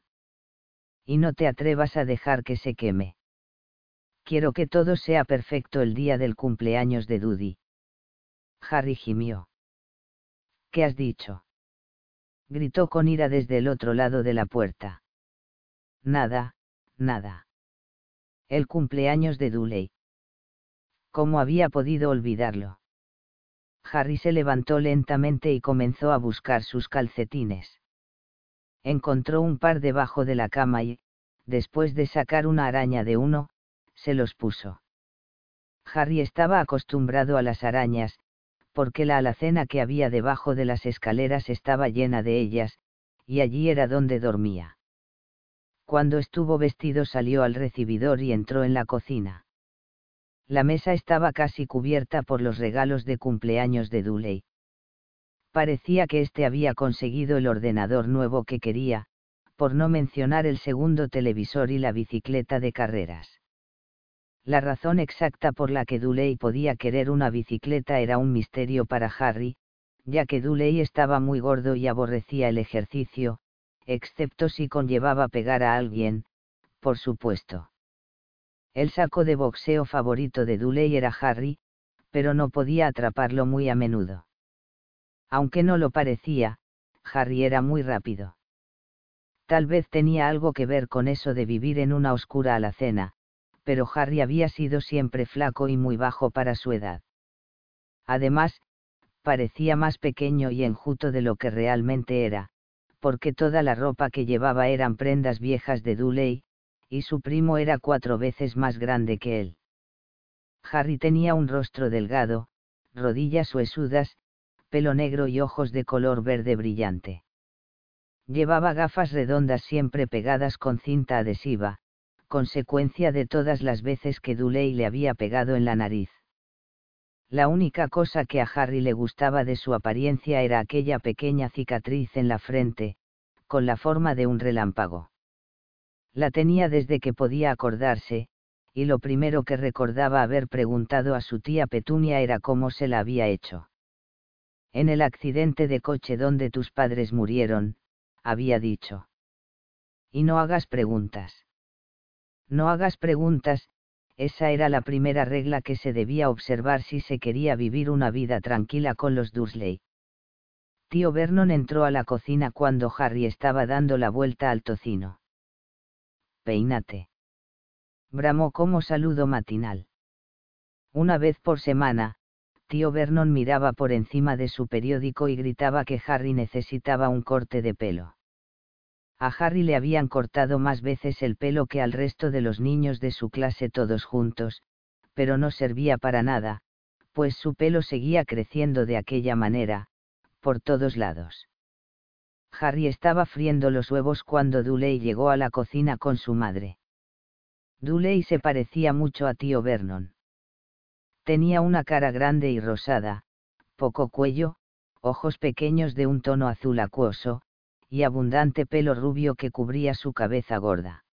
y no te atrevas a dejar que se queme. Quiero que todo sea perfecto el día del cumpleaños de Dudy. Harry gimió. ¿Qué has dicho? Gritó con ira desde el otro lado de la puerta. Nada, nada. El cumpleaños de Dudley. ¿Cómo había podido olvidarlo? Harry se levantó lentamente y comenzó a buscar sus calcetines encontró un par debajo de la cama y, después de sacar una araña de uno, se los puso. Harry estaba acostumbrado a las arañas, porque la alacena que había debajo de las escaleras estaba llena de ellas, y allí era donde dormía. Cuando estuvo vestido salió al recibidor y entró en la cocina. La mesa estaba casi cubierta por los regalos de cumpleaños de Duley parecía que éste había conseguido el ordenador nuevo que quería, por no mencionar el segundo televisor y la bicicleta de carreras. La razón exacta por la que Duley podía querer una bicicleta era un misterio para Harry, ya que Duley estaba muy gordo y aborrecía el ejercicio, excepto si conllevaba pegar a alguien, por supuesto. El saco de boxeo favorito de Duley era Harry, pero no podía atraparlo muy a menudo. Aunque no lo parecía, Harry era muy rápido. Tal vez tenía algo que ver con eso de vivir en una oscura alacena, pero Harry había sido siempre flaco y muy bajo para su edad. Además, parecía más pequeño y enjuto de lo que realmente era, porque toda la ropa que llevaba eran prendas viejas de Dudley, y su primo era cuatro veces más grande que él. Harry tenía un rostro delgado, rodillas huesudas, pelo negro y ojos de color verde brillante. Llevaba gafas redondas siempre pegadas con cinta adhesiva, consecuencia de todas las veces que Dudley le había pegado en la nariz. La única cosa que a Harry le gustaba de su apariencia era aquella pequeña cicatriz en la frente, con la forma de un relámpago. La tenía desde que podía acordarse, y lo primero que recordaba haber preguntado a su tía Petunia era cómo se la había hecho. En el accidente de coche donde tus padres murieron, había dicho. Y no hagas preguntas. No hagas preguntas, esa era la primera regla que se debía observar si se quería vivir una vida tranquila con los Dursley. Tío Vernon entró a la cocina cuando Harry estaba dando la vuelta al tocino peínate. Bramó como saludo matinal. Una vez por semana, tío Vernon miraba por encima de su periódico y gritaba que Harry necesitaba un corte de pelo. A Harry le habían cortado más veces el pelo que al resto de los niños de su clase todos juntos, pero no servía para nada, pues su pelo seguía creciendo de aquella manera, por todos lados. Harry estaba friendo los huevos cuando Dudley llegó a la cocina con su madre. Dudley se parecía mucho a tío Vernon. Tenía una cara grande y rosada, poco cuello, ojos pequeños de un tono azul acuoso, y abundante pelo rubio que cubría su cabeza gorda.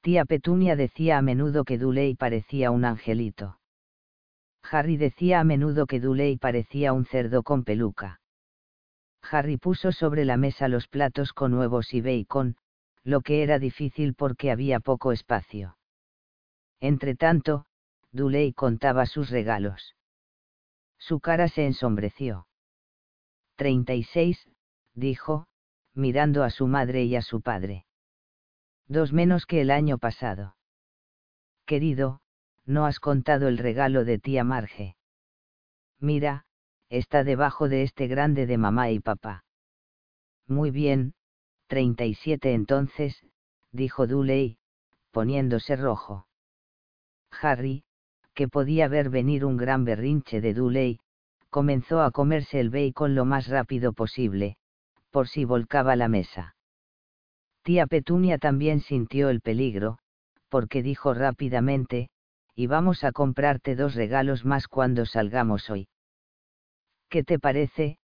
Tía Petunia decía a menudo que Dudley parecía un angelito. Harry decía a menudo que Dudley parecía un cerdo con peluca. Harry puso sobre la mesa los platos con huevos y bacon, lo que era difícil porque había poco espacio. Entretanto, Dudley contaba sus regalos. Su cara se ensombreció. 36, dijo, mirando a su madre y a su padre. Dos menos que el año pasado. Querido, no has contado el regalo de tía Marge. Mira, está debajo de este grande de mamá y papá. Muy bien, 37 entonces, dijo Dudley, poniéndose rojo. Harry, que podía ver venir un gran berrinche de Dudley, comenzó a comerse el bacon lo más rápido posible, por si volcaba la mesa. Tía Petunia también sintió el peligro, porque dijo rápidamente, y vamos a comprarte dos regalos más cuando salgamos hoy. ¿Qué te parece,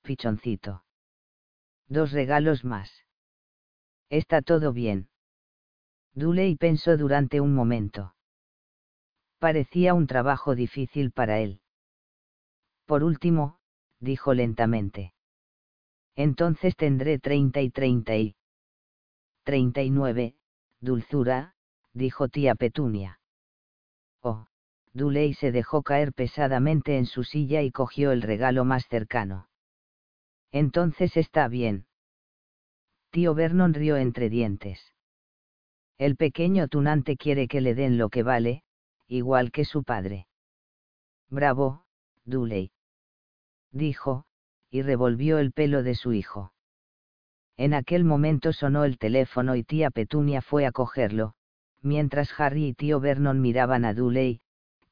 pichoncito? Dos regalos más. Está todo bien. Duley pensó durante un momento. Parecía un trabajo difícil para él. Por último, dijo lentamente. Entonces tendré treinta y treinta y. Treinta y nueve, dulzura, dijo tía Petunia. Oh, Duley se dejó caer pesadamente en su silla y cogió el regalo más cercano. Entonces está bien. Tío Vernon rió entre dientes. El pequeño tunante quiere que le den lo que vale, igual que su padre. Bravo, Duley. Dijo, y revolvió el pelo de su hijo. En aquel momento sonó el teléfono y tía Petunia fue a cogerlo, mientras Harry y tío Vernon miraban a Duley,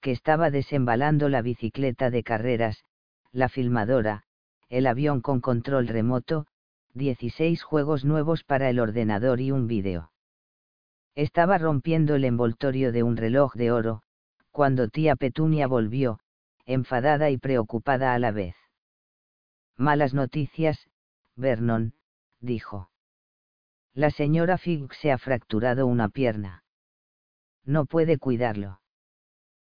que estaba desembalando la bicicleta de carreras, la filmadora, el avión con control remoto, 16 juegos nuevos para el ordenador y un vídeo. Estaba rompiendo el envoltorio de un reloj de oro, cuando tía Petunia volvió, enfadada y preocupada a la vez. Malas noticias, Vernon, dijo. La señora Fig se ha fracturado una pierna. No puede cuidarlo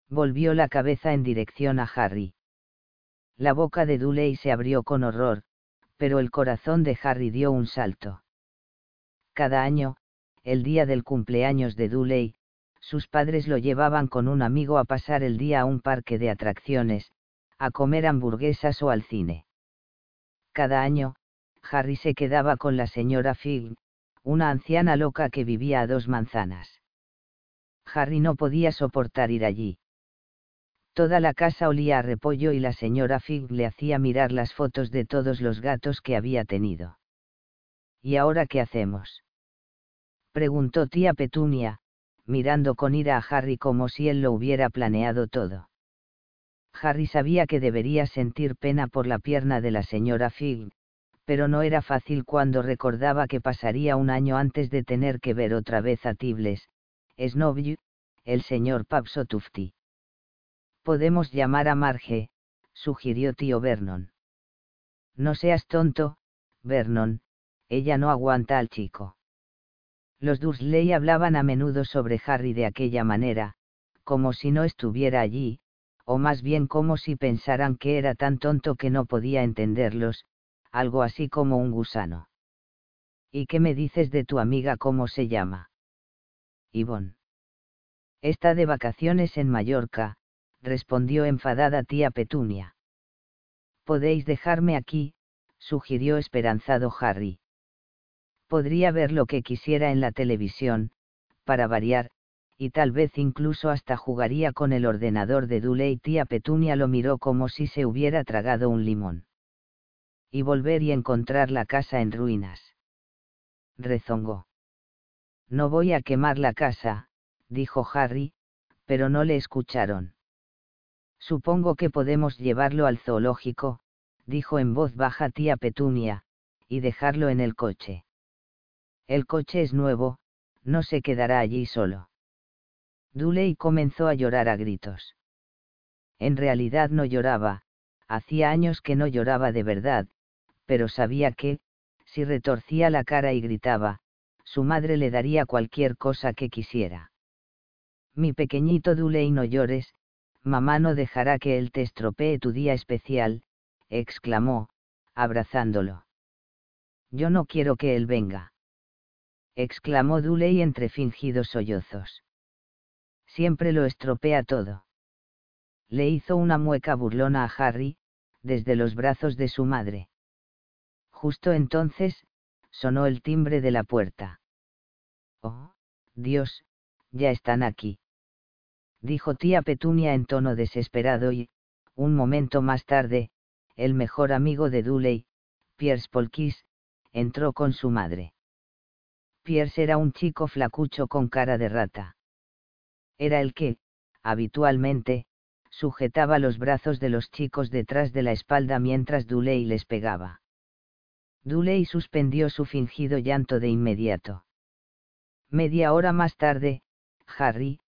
volvió la cabeza en dirección a Harry. La boca de Dudley se abrió con horror, pero el corazón de Harry dio un salto. Cada año, el día del cumpleaños de Dudley, sus padres lo llevaban con un amigo a pasar el día a un parque de atracciones, a comer hamburguesas o al cine. Cada año, Harry se quedaba con la señora Fig, una anciana loca que vivía a dos manzanas. Harry no podía soportar ir allí. Toda la casa olía a repollo y la señora Fig le hacía mirar las fotos de todos los gatos que había tenido. ¿Y ahora qué hacemos? preguntó tía Petunia, mirando con ira a Harry como si él lo hubiera planeado todo. Harry sabía que debería sentir pena por la pierna de la señora Fig, pero no era fácil cuando recordaba que pasaría un año antes de tener que ver otra vez a Tibles, Snobby, el señor Papso Tufti. Podemos llamar a Marge, sugirió tío Vernon. No seas tonto, Vernon, ella no aguanta al chico. Los Dursley hablaban a menudo sobre Harry de aquella manera, como si no estuviera allí, o más bien como si pensaran que era tan tonto que no podía entenderlos, algo así como un gusano. ¿Y qué me dices de tu amiga cómo se llama? Ivonne. Está de vacaciones en Mallorca, respondió enfadada tía Petunia. Podéis dejarme aquí, sugirió esperanzado Harry podría ver lo que quisiera en la televisión, para variar, y tal vez incluso hasta jugaría con el ordenador de Dule y tía Petunia lo miró como si se hubiera tragado un limón. Y volver y encontrar la casa en ruinas. Rezongó. No voy a quemar la casa, dijo Harry, pero no le escucharon. Supongo que podemos llevarlo al zoológico, dijo en voz baja tía Petunia, y dejarlo en el coche. El coche es nuevo, no se quedará allí solo. Duley comenzó a llorar a gritos. En realidad no lloraba, hacía años que no lloraba de verdad, pero sabía que, si retorcía la cara y gritaba, su madre le daría cualquier cosa que quisiera. Mi pequeñito Duley no llores, mamá no dejará que él te estropee tu día especial, exclamó, abrazándolo. Yo no quiero que él venga exclamó Duley entre fingidos sollozos. Siempre lo estropea todo. Le hizo una mueca burlona a Harry, desde los brazos de su madre. Justo entonces, sonó el timbre de la puerta. Oh, Dios, ya están aquí. Dijo tía Petunia en tono desesperado y, un momento más tarde, el mejor amigo de Duley, Pierce Polkis, entró con su madre. Pierce era un chico flacucho con cara de rata. Era el que, habitualmente, sujetaba los brazos de los chicos detrás de la espalda mientras Duley les pegaba. Duley suspendió su fingido llanto de inmediato. Media hora más tarde, Harry,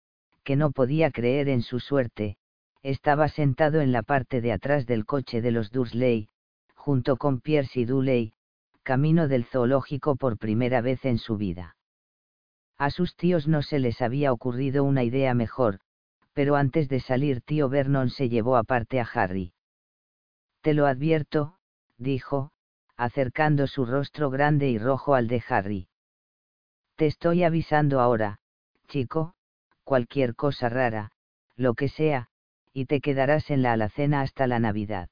que no podía creer en su suerte, estaba sentado en la parte de atrás del coche de los Dursley, junto con Pierce y Duley, camino del zoológico por primera vez en su vida. A sus tíos no se les había ocurrido una idea mejor, pero antes de salir tío Vernon se llevó aparte a Harry. Te lo advierto, dijo, acercando su rostro grande y rojo al de Harry. Te estoy avisando ahora, chico, cualquier cosa rara, lo que sea, y te quedarás en la alacena hasta la Navidad.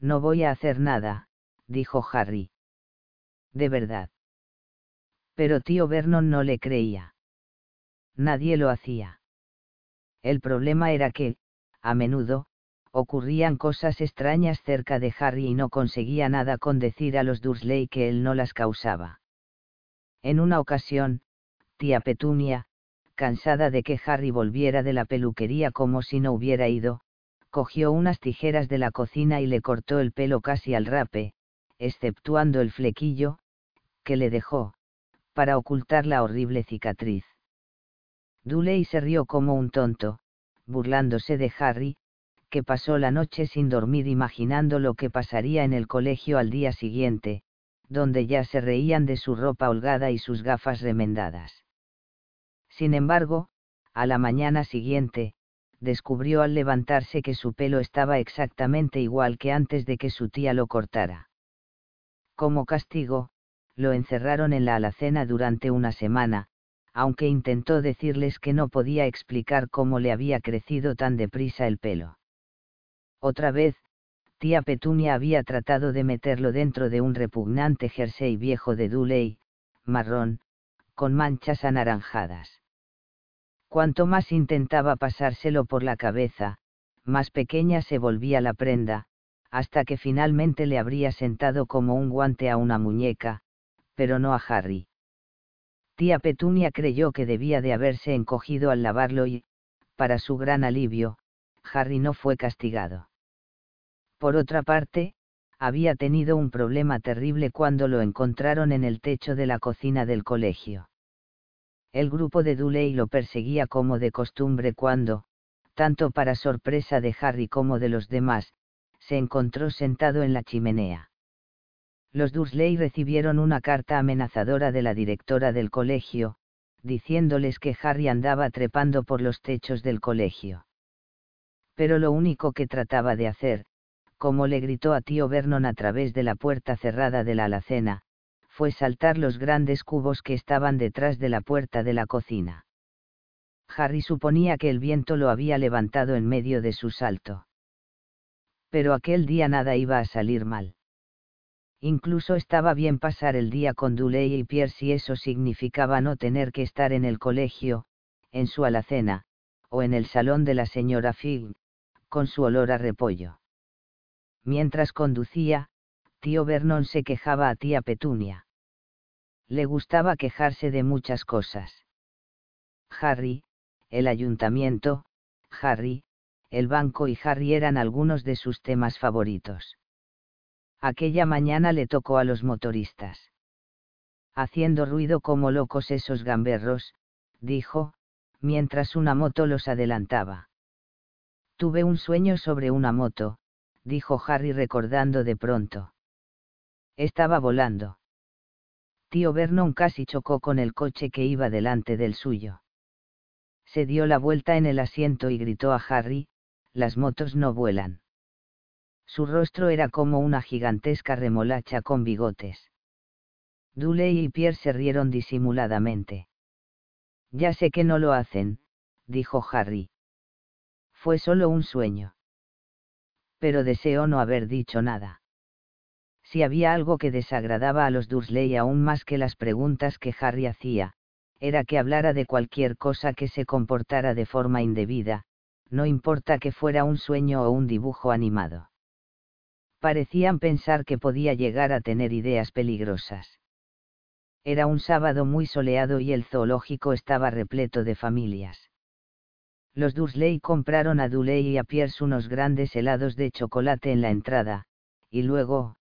No voy a hacer nada, dijo Harry de verdad. Pero tío Vernon no le creía. Nadie lo hacía. El problema era que, a menudo, ocurrían cosas extrañas cerca de Harry y no conseguía nada con decir a los Dursley que él no las causaba. En una ocasión, tía Petunia, cansada de que Harry volviera de la peluquería como si no hubiera ido, cogió unas tijeras de la cocina y le cortó el pelo casi al rape, exceptuando el flequillo, que le dejó, para ocultar la horrible cicatriz. Duley se rió como un tonto, burlándose de Harry, que pasó la noche sin dormir imaginando lo que pasaría en el colegio al día siguiente, donde ya se reían de su ropa holgada y sus gafas remendadas. Sin embargo, a la mañana siguiente, descubrió al levantarse que su pelo estaba exactamente igual que antes de que su tía lo cortara. Como castigo, lo encerraron en la alacena durante una semana, aunque intentó decirles que no podía explicar cómo le había crecido tan deprisa el pelo. Otra vez, tía Petunia había tratado de meterlo dentro de un repugnante jersey viejo de Duley, marrón, con manchas anaranjadas. Cuanto más intentaba pasárselo por la cabeza, más pequeña se volvía la prenda, hasta que finalmente le habría sentado como un guante a una muñeca, pero no a Harry. Tía Petunia creyó que debía de haberse encogido al lavarlo y, para su gran alivio, Harry no fue castigado. Por otra parte, había tenido un problema terrible cuando lo encontraron en el techo de la cocina del colegio. El grupo de Duley lo perseguía como de costumbre cuando, tanto para sorpresa de Harry como de los demás, se encontró sentado en la chimenea. Los Dursley recibieron una carta amenazadora de la directora del colegio, diciéndoles que Harry andaba trepando por los techos del colegio. Pero lo único que trataba de hacer, como le gritó a tío Vernon a través de la puerta cerrada de la alacena, fue saltar los grandes cubos que estaban detrás de la puerta de la cocina. Harry suponía que el viento lo había levantado en medio de su salto. Pero aquel día nada iba a salir mal. Incluso estaba bien pasar el día con Duley y Pierre si eso significaba no tener que estar en el colegio, en su alacena, o en el salón de la señora Fig, con su olor a repollo. Mientras conducía, tío Vernon se quejaba a tía Petunia. Le gustaba quejarse de muchas cosas. Harry, el ayuntamiento, Harry, el banco y Harry eran algunos de sus temas favoritos. Aquella mañana le tocó a los motoristas. Haciendo ruido como locos esos gamberros, dijo, mientras una moto los adelantaba. Tuve un sueño sobre una moto, dijo Harry recordando de pronto. Estaba volando. Tío Vernon casi chocó con el coche que iba delante del suyo. Se dio la vuelta en el asiento y gritó a Harry, las motos no vuelan. Su rostro era como una gigantesca remolacha con bigotes. Duley y Pierre se rieron disimuladamente. Ya sé que no lo hacen, dijo Harry. Fue solo un sueño pero deseó no haber dicho nada. Si había algo que desagradaba a los Dursley aún más que las preguntas que Harry hacía, era que hablara de cualquier cosa que se comportara de forma indebida, no importa que fuera un sueño o un dibujo animado. Parecían pensar que podía llegar a tener ideas peligrosas. Era un sábado muy soleado y el zoológico estaba repleto de familias los Dursley compraron a Duley y a Pierce unos grandes helados de chocolate en la entrada, y luego,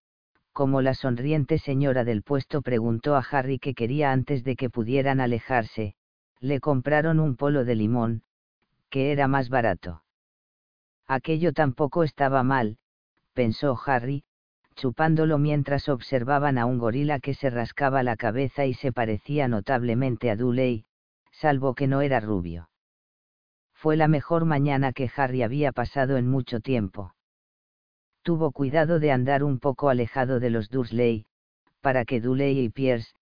como la sonriente señora del puesto preguntó a Harry qué quería antes de que pudieran alejarse, le compraron un polo de limón, que era más barato. Aquello tampoco estaba mal, pensó Harry, chupándolo mientras observaban a un gorila que se rascaba la cabeza y se parecía notablemente a Duley, salvo que no era rubio fue la mejor mañana que Harry había pasado en mucho tiempo. Tuvo cuidado de andar un poco alejado de los Dursley, para que Dudley y Pierce,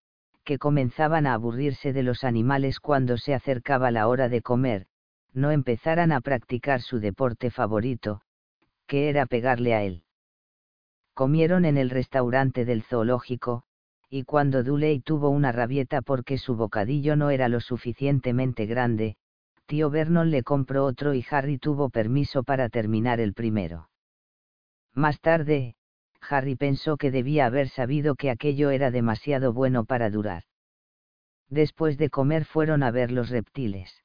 que comenzaban a aburrirse de los animales cuando se acercaba la hora de comer, no empezaran a practicar su deporte favorito, que era pegarle a él. Comieron en el restaurante del zoológico, y cuando Dudley tuvo una rabieta porque su bocadillo no era lo suficientemente grande, tío Vernon le compró otro y Harry tuvo permiso para terminar el primero. Más tarde, Harry pensó que debía haber sabido que aquello era demasiado bueno para durar. Después de comer fueron a ver los reptiles.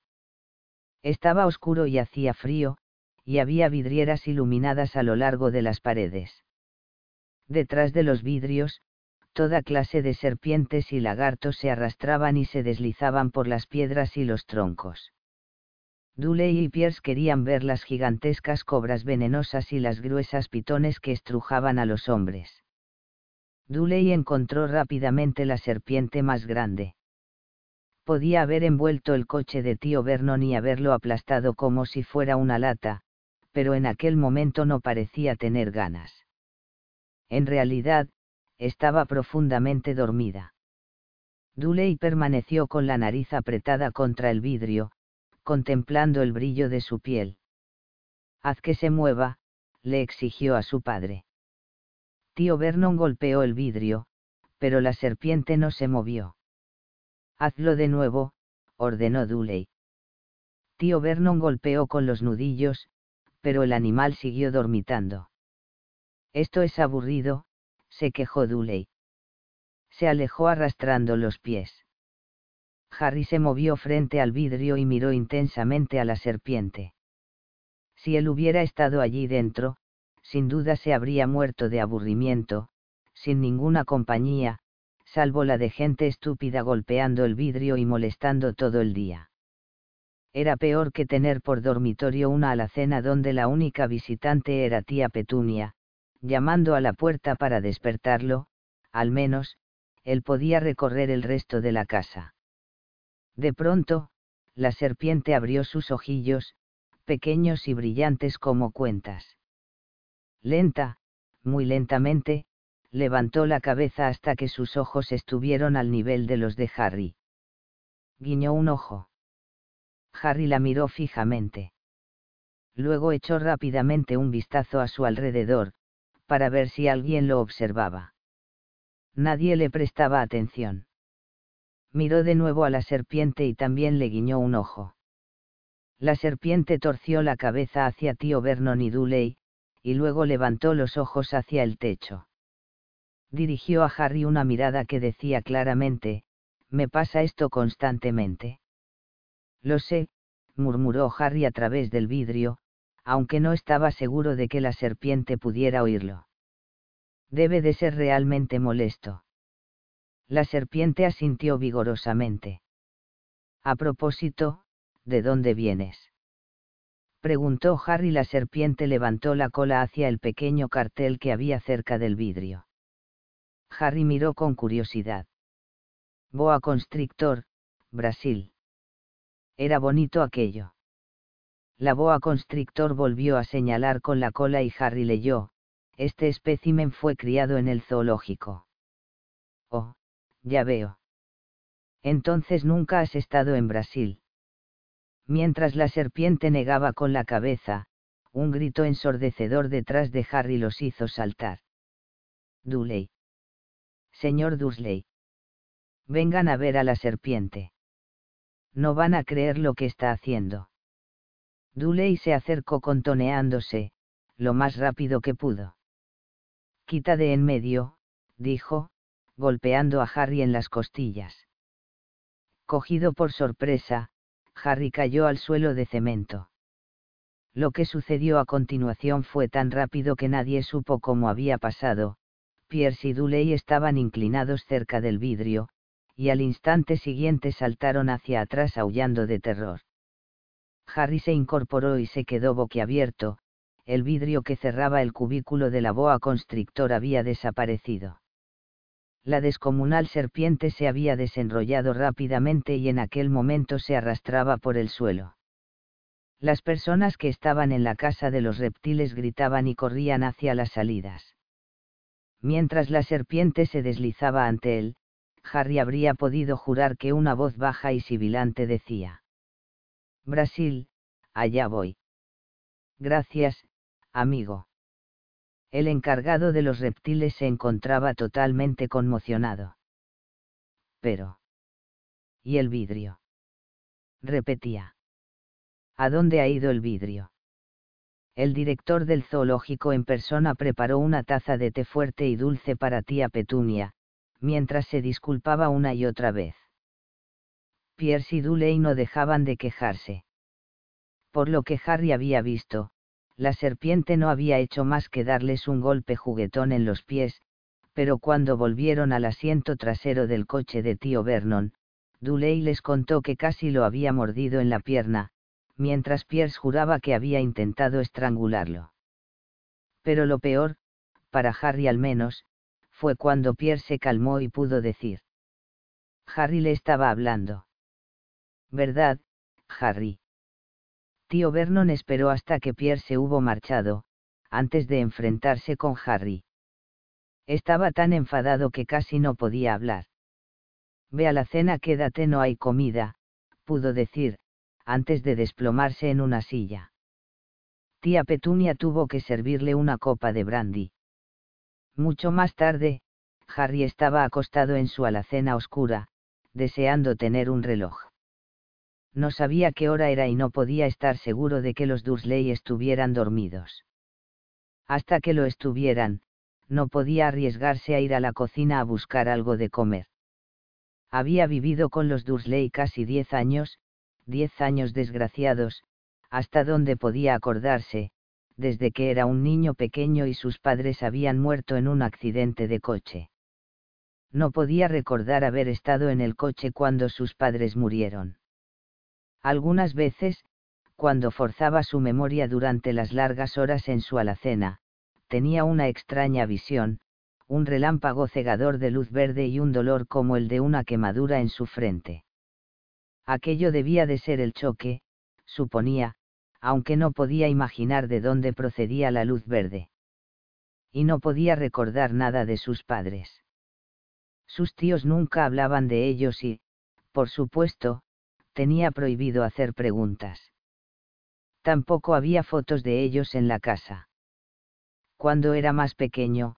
Estaba oscuro y hacía frío, y había vidrieras iluminadas a lo largo de las paredes. Detrás de los vidrios, toda clase de serpientes y lagartos se arrastraban y se deslizaban por las piedras y los troncos. Duley y Pierce querían ver las gigantescas cobras venenosas y las gruesas pitones que estrujaban a los hombres. Duley encontró rápidamente la serpiente más grande. Podía haber envuelto el coche de tío Vernon y haberlo aplastado como si fuera una lata, pero en aquel momento no parecía tener ganas. En realidad, estaba profundamente dormida. Duley permaneció con la nariz apretada contra el vidrio, contemplando el brillo de su piel. Haz que se mueva, le exigió a su padre. Tío Vernon golpeó el vidrio, pero la serpiente no se movió. Hazlo de nuevo, ordenó Dooley. Tío Vernon golpeó con los nudillos, pero el animal siguió dormitando. Esto es aburrido, se quejó Dooley. Se alejó arrastrando los pies. Harry se movió frente al vidrio y miró intensamente a la serpiente. Si él hubiera estado allí dentro, sin duda se habría muerto de aburrimiento, sin ninguna compañía, salvo la de gente estúpida golpeando el vidrio y molestando todo el día. Era peor que tener por dormitorio una alacena donde la única visitante era tía Petunia, llamando a la puerta para despertarlo, al menos, él podía recorrer el resto de la casa. De pronto, la serpiente abrió sus ojillos, pequeños y brillantes como cuentas. Lenta, muy lentamente, levantó la cabeza hasta que sus ojos estuvieron al nivel de los de Harry. Guiñó un ojo. Harry la miró fijamente. Luego echó rápidamente un vistazo a su alrededor, para ver si alguien lo observaba. Nadie le prestaba atención. Miró de nuevo a la serpiente y también le guiñó un ojo. La serpiente torció la cabeza hacia tío Vernon y Duley, y luego levantó los ojos hacia el techo dirigió a Harry una mirada que decía claramente, me pasa esto constantemente. Lo sé, murmuró Harry a través del vidrio, aunque no estaba seguro de que la serpiente pudiera oírlo. Debe de ser realmente molesto. La serpiente asintió vigorosamente. A propósito, ¿de dónde vienes? Preguntó Harry. La serpiente levantó la cola hacia el pequeño cartel que había cerca del vidrio. Harry miró con curiosidad. Boa constrictor, Brasil. Era bonito aquello. La boa constrictor volvió a señalar con la cola y Harry leyó, este espécimen fue criado en el zoológico. Oh, ya veo. Entonces nunca has estado en Brasil. Mientras la serpiente negaba con la cabeza, un grito ensordecedor detrás de Harry los hizo saltar. Duley señor Dursley. Vengan a ver a la serpiente. No van a creer lo que está haciendo. Duley se acercó contoneándose, lo más rápido que pudo. Quita de en medio, dijo, golpeando a Harry en las costillas. Cogido por sorpresa, Harry cayó al suelo de cemento. Lo que sucedió a continuación fue tan rápido que nadie supo cómo había pasado, Pierce y Duley estaban inclinados cerca del vidrio, y al instante siguiente saltaron hacia atrás aullando de terror. Harry se incorporó y se quedó boquiabierto, el vidrio que cerraba el cubículo de la boa constrictor había desaparecido. La descomunal serpiente se había desenrollado rápidamente y en aquel momento se arrastraba por el suelo. Las personas que estaban en la casa de los reptiles gritaban y corrían hacia las salidas mientras la serpiente se deslizaba ante él, Harry habría podido jurar que una voz baja y sibilante decía. Brasil, allá voy. Gracias, amigo. El encargado de los reptiles se encontraba totalmente conmocionado. Pero. ¿Y el vidrio? Repetía. ¿A dónde ha ido el vidrio? el director del zoológico en persona preparó una taza de té fuerte y dulce para tía Petunia, mientras se disculpaba una y otra vez. Pierce y Duley no dejaban de quejarse. Por lo que Harry había visto, la serpiente no había hecho más que darles un golpe juguetón en los pies, pero cuando volvieron al asiento trasero del coche de tío Vernon, Duley les contó que casi lo había mordido en la pierna, mientras Pierce juraba que había intentado estrangularlo. Pero lo peor, para Harry al menos, fue cuando Pierce se calmó y pudo decir. Harry le estaba hablando. ¿Verdad, Harry? Tío Vernon esperó hasta que Pierre se hubo marchado, antes de enfrentarse con Harry. Estaba tan enfadado que casi no podía hablar. Ve a la cena, quédate, no hay comida, pudo decir, antes de desplomarse en una silla. Tía Petunia tuvo que servirle una copa de brandy. Mucho más tarde, Harry estaba acostado en su alacena oscura, deseando tener un reloj. No sabía qué hora era y no podía estar seguro de que los Dursley estuvieran dormidos. Hasta que lo estuvieran, no podía arriesgarse a ir a la cocina a buscar algo de comer. Había vivido con los Dursley casi diez años, diez años desgraciados, hasta donde podía acordarse, desde que era un niño pequeño y sus padres habían muerto en un accidente de coche. No podía recordar haber estado en el coche cuando sus padres murieron. Algunas veces, cuando forzaba su memoria durante las largas horas en su alacena, tenía una extraña visión, un relámpago cegador de luz verde y un dolor como el de una quemadura en su frente. Aquello debía de ser el choque, suponía, aunque no podía imaginar de dónde procedía la luz verde. Y no podía recordar nada de sus padres. Sus tíos nunca hablaban de ellos y, por supuesto, tenía prohibido hacer preguntas. Tampoco había fotos de ellos en la casa. Cuando era más pequeño,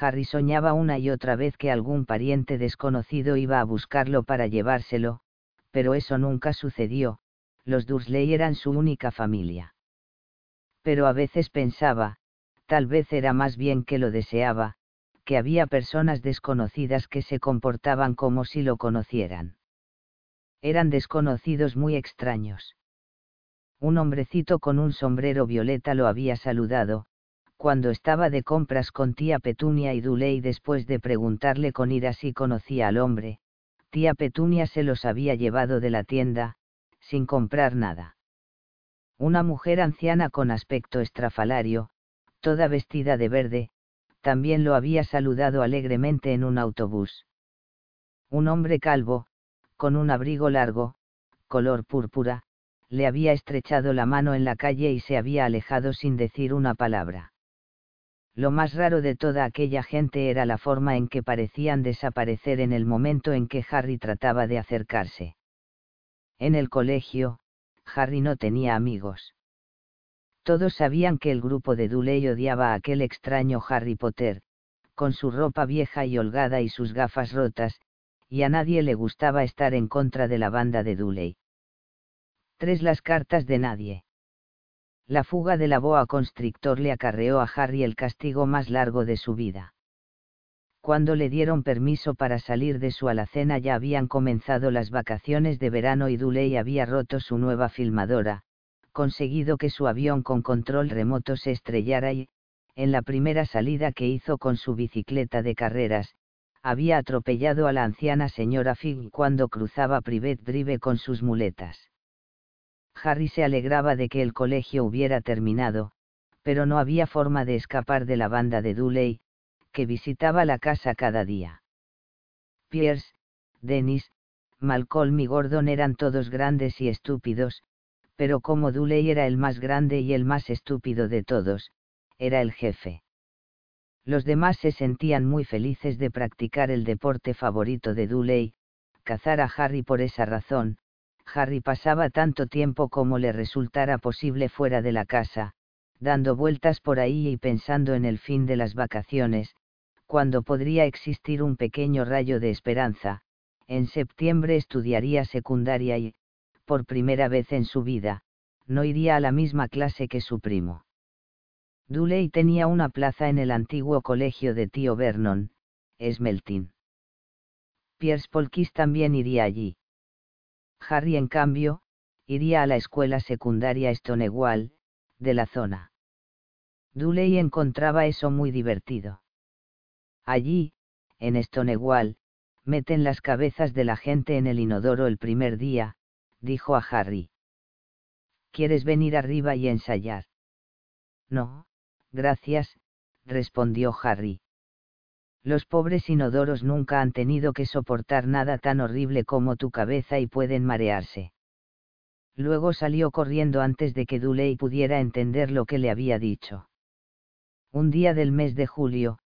Harry soñaba una y otra vez que algún pariente desconocido iba a buscarlo para llevárselo, pero eso nunca sucedió, los Dursley eran su única familia. Pero a veces pensaba, tal vez era más bien que lo deseaba, que había personas desconocidas que se comportaban como si lo conocieran. Eran desconocidos muy extraños. Un hombrecito con un sombrero violeta lo había saludado, cuando estaba de compras con tía Petunia y Duley después de preguntarle con ira si conocía al hombre, tía Petunia se los había llevado de la tienda, sin comprar nada. Una mujer anciana con aspecto estrafalario, toda vestida de verde, también lo había saludado alegremente en un autobús. Un hombre calvo, con un abrigo largo, color púrpura, le había estrechado la mano en la calle y se había alejado sin decir una palabra. Lo más raro de toda aquella gente era la forma en que parecían desaparecer en el momento en que Harry trataba de acercarse. En el colegio, Harry no tenía amigos. Todos sabían que el grupo de Dudley odiaba a aquel extraño Harry Potter, con su ropa vieja y holgada y sus gafas rotas, y a nadie le gustaba estar en contra de la banda de Dudley. Tres las cartas de nadie. La fuga de la boa constrictor le acarreó a Harry el castigo más largo de su vida. Cuando le dieron permiso para salir de su alacena ya habían comenzado las vacaciones de verano y Duley había roto su nueva filmadora, conseguido que su avión con control remoto se estrellara y, en la primera salida que hizo con su bicicleta de carreras, había atropellado a la anciana señora Fig cuando cruzaba Privet Drive con sus muletas. Harry se alegraba de que el colegio hubiera terminado, pero no había forma de escapar de la banda de Dudley, que visitaba la casa cada día. Pierce, Dennis, Malcolm y Gordon eran todos grandes y estúpidos, pero como Dudley era el más grande y el más estúpido de todos, era el jefe. Los demás se sentían muy felices de practicar el deporte favorito de Dudley, cazar a Harry por esa razón, Harry pasaba tanto tiempo como le resultara posible fuera de la casa, dando vueltas por ahí y pensando en el fin de las vacaciones, cuando podría existir un pequeño rayo de esperanza, en septiembre estudiaría secundaria y, por primera vez en su vida, no iría a la misma clase que su primo. Duley tenía una plaza en el antiguo colegio de tío Vernon, Smeltin. Pierce Polkis también iría allí. Harry en cambio, iría a la escuela secundaria Stonewall, de la zona. Dudley encontraba eso muy divertido. Allí, en Stonewall, meten las cabezas de la gente en el inodoro el primer día, dijo a Harry. ¿Quieres venir arriba y ensayar? No, gracias, respondió Harry. Los pobres inodoros nunca han tenido que soportar nada tan horrible como tu cabeza y pueden marearse. Luego salió corriendo antes de que Duley pudiera entender lo que le había dicho. Un día del mes de julio,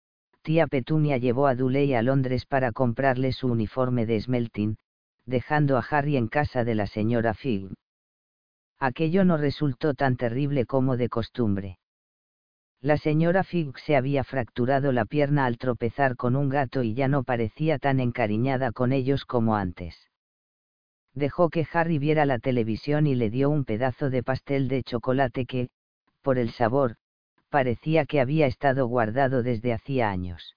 tía Petunia llevó a Duley a Londres para comprarle su uniforme de smelting, dejando a Harry en casa de la señora Fig. Aquello no resultó tan terrible como de costumbre. La señora Fig se había fracturado la pierna al tropezar con un gato y ya no parecía tan encariñada con ellos como antes. Dejó que Harry viera la televisión y le dio un pedazo de pastel de chocolate que, por el sabor, parecía que había estado guardado desde hacía años.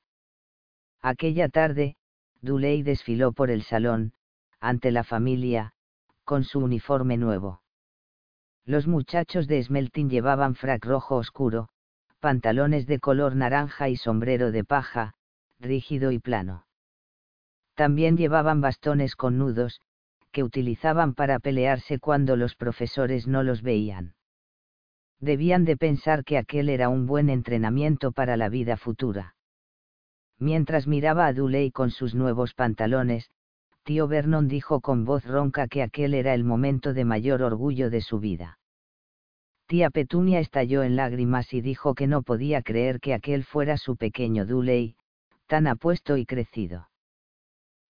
Aquella tarde, Duley desfiló por el salón, ante la familia, con su uniforme nuevo. Los muchachos de Smelting llevaban frac rojo oscuro, pantalones de color naranja y sombrero de paja, rígido y plano. También llevaban bastones con nudos, que utilizaban para pelearse cuando los profesores no los veían. Debían de pensar que aquel era un buen entrenamiento para la vida futura. Mientras miraba a Duley con sus nuevos pantalones, tío Vernon dijo con voz ronca que aquel era el momento de mayor orgullo de su vida. Tía Petunia estalló en lágrimas y dijo que no podía creer que aquel fuera su pequeño Duley, tan apuesto y crecido.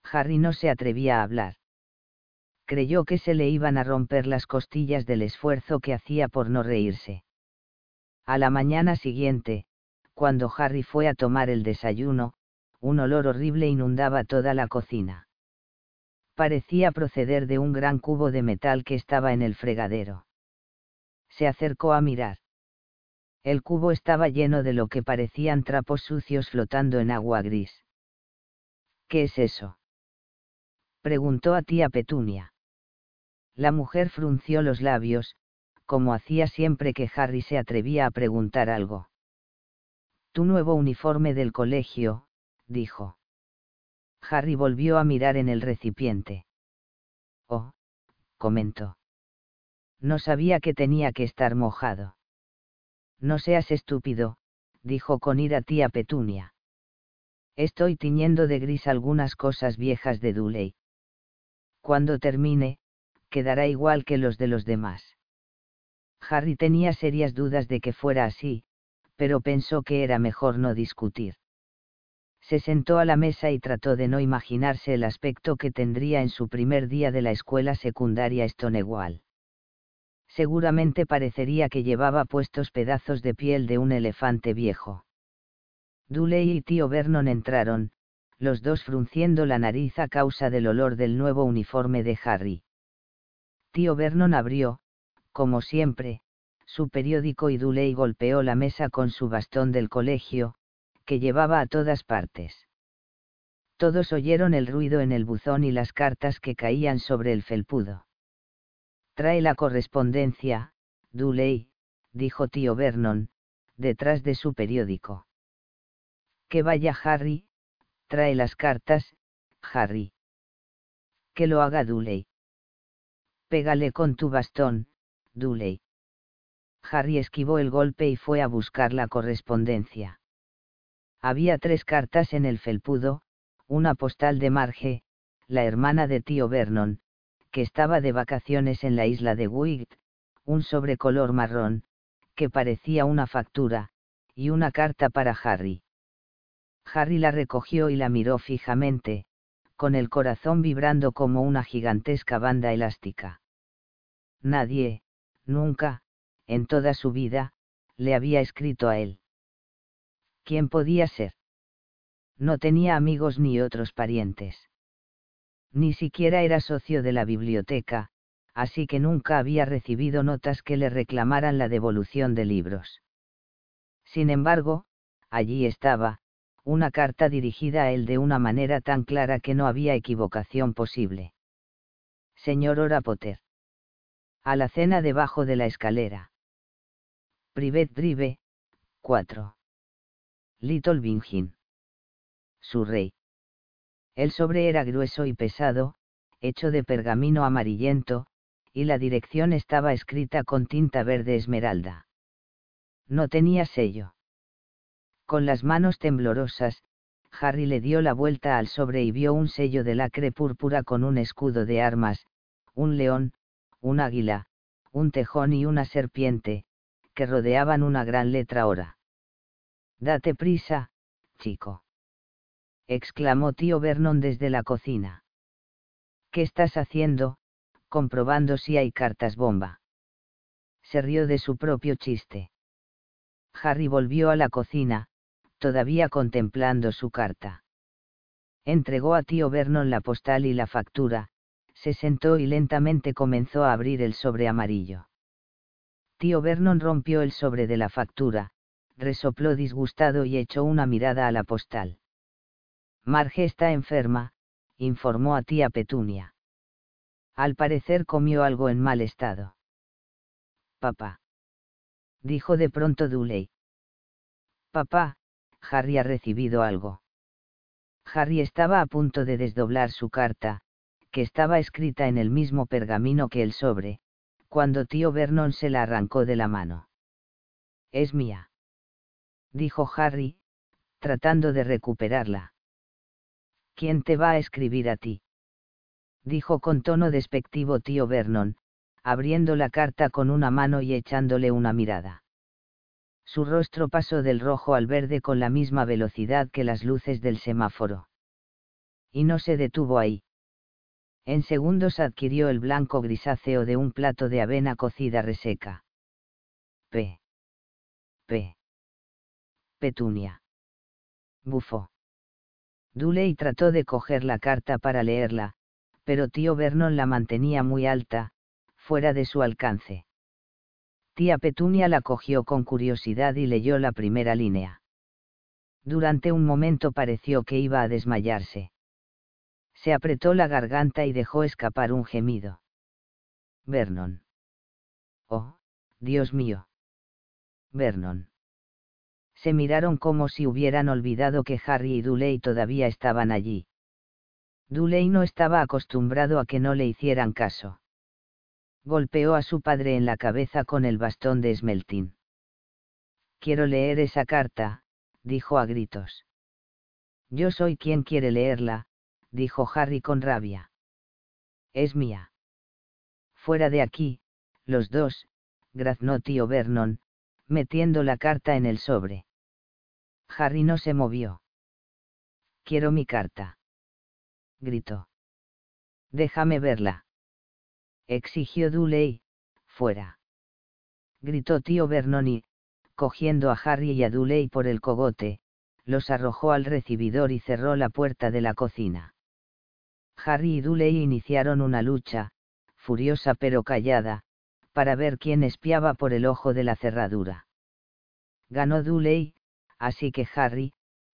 Harry no se atrevía a hablar. Creyó que se le iban a romper las costillas del esfuerzo que hacía por no reírse. A la mañana siguiente, cuando Harry fue a tomar el desayuno, un olor horrible inundaba toda la cocina. Parecía proceder de un gran cubo de metal que estaba en el fregadero se acercó a mirar. El cubo estaba lleno de lo que parecían trapos sucios flotando en agua gris. ¿Qué es eso? preguntó a tía Petunia. La mujer frunció los labios, como hacía siempre que Harry se atrevía a preguntar algo. Tu nuevo uniforme del colegio, dijo. Harry volvió a mirar en el recipiente. Oh, comentó. No sabía que tenía que estar mojado. No seas estúpido, dijo con ira tía Petunia. Estoy tiñendo de gris algunas cosas viejas de Duley. Cuando termine, quedará igual que los de los demás. Harry tenía serias dudas de que fuera así, pero pensó que era mejor no discutir. Se sentó a la mesa y trató de no imaginarse el aspecto que tendría en su primer día de la escuela secundaria Stonewall seguramente parecería que llevaba puestos pedazos de piel de un elefante viejo. Duley y tío Vernon entraron, los dos frunciendo la nariz a causa del olor del nuevo uniforme de Harry. Tío Vernon abrió, como siempre, su periódico y Duley golpeó la mesa con su bastón del colegio, que llevaba a todas partes. Todos oyeron el ruido en el buzón y las cartas que caían sobre el felpudo. Trae la correspondencia, Duley, dijo tío Vernon, detrás de su periódico. Que vaya Harry, trae las cartas, Harry. Que lo haga Duley. Pégale con tu bastón, Duley. Harry esquivó el golpe y fue a buscar la correspondencia. Había tres cartas en el felpudo, una postal de Marge, la hermana de tío Vernon, que estaba de vacaciones en la isla de Wight, un sobrecolor marrón, que parecía una factura, y una carta para Harry. Harry la recogió y la miró fijamente, con el corazón vibrando como una gigantesca banda elástica. Nadie, nunca, en toda su vida, le había escrito a él. ¿Quién podía ser? No tenía amigos ni otros parientes ni siquiera era socio de la biblioteca, así que nunca había recibido notas que le reclamaran la devolución de libros. Sin embargo, allí estaba, una carta dirigida a él de una manera tan clara que no había equivocación posible. Señor Ora Potter. A la cena debajo de la escalera. Privet Drive, 4. Little Bingin. Su rey. El sobre era grueso y pesado, hecho de pergamino amarillento, y la dirección estaba escrita con tinta verde esmeralda. No tenía sello. Con las manos temblorosas, Harry le dio la vuelta al sobre y vio un sello de lacre púrpura con un escudo de armas, un león, un águila, un tejón y una serpiente, que rodeaban una gran letra hora. Date prisa, chico exclamó tío Vernon desde la cocina. ¿Qué estás haciendo? comprobando si hay cartas bomba. Se rió de su propio chiste. Harry volvió a la cocina, todavía contemplando su carta. Entregó a tío Vernon la postal y la factura, se sentó y lentamente comenzó a abrir el sobre amarillo. Tío Vernon rompió el sobre de la factura, resopló disgustado y echó una mirada a la postal. Marge está enferma, informó a tía Petunia. Al parecer comió algo en mal estado. Papá. Dijo de pronto Duley. Papá, Harry ha recibido algo. Harry estaba a punto de desdoblar su carta, que estaba escrita en el mismo pergamino que el sobre, cuando tío Vernon se la arrancó de la mano. Es mía. Dijo Harry, tratando de recuperarla. ¿Quién te va a escribir a ti? Dijo con tono despectivo tío Vernon, abriendo la carta con una mano y echándole una mirada. Su rostro pasó del rojo al verde con la misma velocidad que las luces del semáforo. Y no se detuvo ahí. En segundos adquirió el blanco grisáceo de un plato de avena cocida reseca. P. P. Petunia. Bufó. Duley trató de coger la carta para leerla, pero tío Vernon la mantenía muy alta, fuera de su alcance. Tía Petunia la cogió con curiosidad y leyó la primera línea. Durante un momento pareció que iba a desmayarse. Se apretó la garganta y dejó escapar un gemido. Vernon. Oh, Dios mío. Vernon. Se miraron como si hubieran olvidado que Harry y Duley todavía estaban allí. Duley no estaba acostumbrado a que no le hicieran caso golpeó a su padre en la cabeza con el bastón de esmeltín. Quiero leer esa carta, dijo a gritos. Yo soy quien quiere leerla, dijo Harry con rabia. Es mía. Fuera de aquí, los dos, graznó tío Vernon, metiendo la carta en el sobre. Harry no se movió. Quiero mi carta. Gritó. Déjame verla exigió Duley, fuera. Gritó tío Vernon y, cogiendo a Harry y a Duley por el cogote, los arrojó al recibidor y cerró la puerta de la cocina. Harry y Duley iniciaron una lucha, furiosa pero callada, para ver quién espiaba por el ojo de la cerradura. Ganó Duley, así que Harry,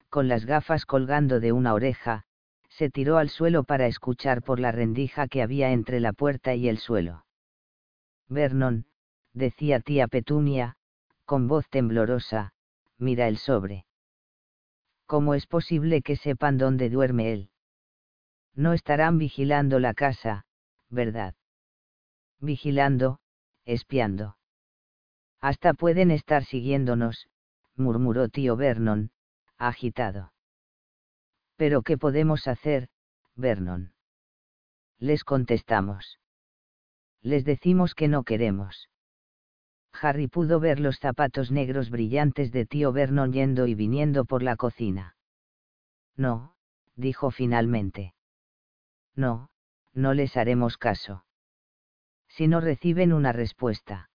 con las gafas colgando de una oreja, se tiró al suelo para escuchar por la rendija que había entre la puerta y el suelo. Vernon, decía tía Petunia, con voz temblorosa, mira el sobre. ¿Cómo es posible que sepan dónde duerme él? No estarán vigilando la casa, ¿verdad? Vigilando, espiando. Hasta pueden estar siguiéndonos, murmuró tío Vernon, agitado. Pero ¿qué podemos hacer, Vernon? Les contestamos. Les decimos que no queremos. Harry pudo ver los zapatos negros brillantes de tío Vernon yendo y viniendo por la cocina. No, dijo finalmente. No, no les haremos caso. Si no reciben una respuesta.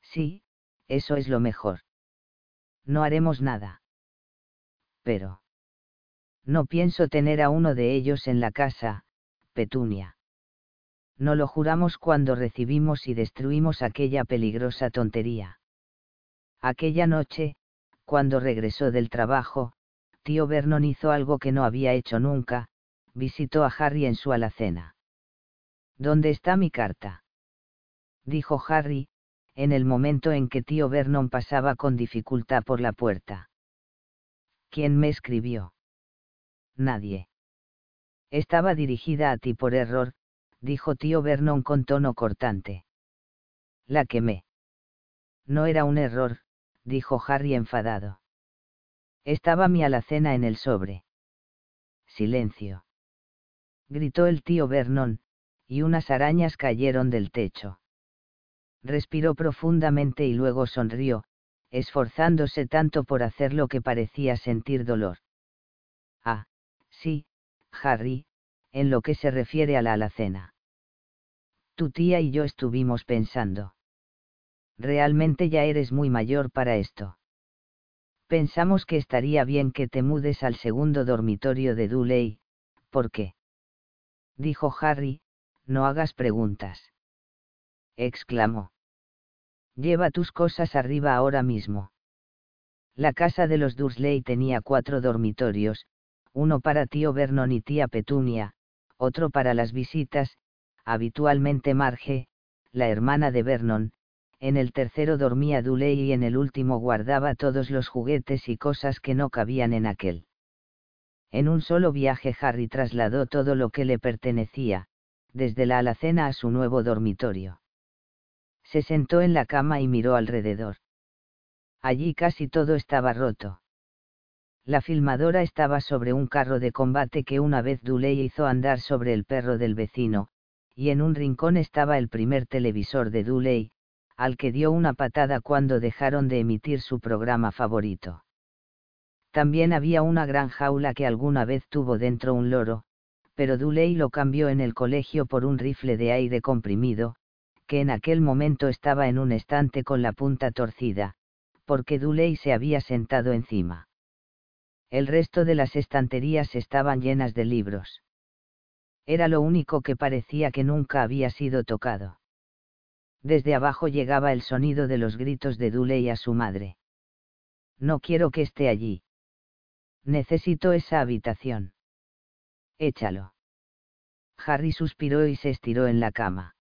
Sí, eso es lo mejor. No haremos nada. Pero. No pienso tener a uno de ellos en la casa, Petunia. No lo juramos cuando recibimos y destruimos aquella peligrosa tontería. Aquella noche, cuando regresó del trabajo, tío Vernon hizo algo que no había hecho nunca, visitó a Harry en su alacena. ¿Dónde está mi carta? dijo Harry, en el momento en que tío Vernon pasaba con dificultad por la puerta. ¿Quién me escribió? nadie. Estaba dirigida a ti por error, dijo tío Vernon con tono cortante. La quemé. No era un error, dijo Harry enfadado. Estaba mi alacena en el sobre. Silencio. Gritó el tío Vernon, y unas arañas cayeron del techo. Respiró profundamente y luego sonrió, esforzándose tanto por hacer lo que parecía sentir dolor. Ah, Sí, Harry, en lo que se refiere a la alacena. Tu tía y yo estuvimos pensando. Realmente ya eres muy mayor para esto. Pensamos que estaría bien que te mudes al segundo dormitorio de Dudley, ¿por qué? Dijo Harry, no hagas preguntas. Exclamó. Lleva tus cosas arriba ahora mismo. La casa de los Dursley tenía cuatro dormitorios, uno para tío Vernon y tía Petunia, otro para las visitas, habitualmente Marge, la hermana de Vernon, en el tercero dormía Duley y en el último guardaba todos los juguetes y cosas que no cabían en aquel. En un solo viaje Harry trasladó todo lo que le pertenecía, desde la alacena a su nuevo dormitorio. Se sentó en la cama y miró alrededor. Allí casi todo estaba roto. La filmadora estaba sobre un carro de combate que una vez Duley hizo andar sobre el perro del vecino, y en un rincón estaba el primer televisor de Duley, al que dio una patada cuando dejaron de emitir su programa favorito. También había una gran jaula que alguna vez tuvo dentro un loro, pero Duley lo cambió en el colegio por un rifle de aire comprimido, que en aquel momento estaba en un estante con la punta torcida, porque Duley se había sentado encima. El resto de las estanterías estaban llenas de libros. Era lo único que parecía que nunca había sido tocado. Desde abajo llegaba el sonido de los gritos de Duley a su madre. No quiero que esté allí. Necesito esa habitación. Échalo. Harry suspiró y se estiró en la cama.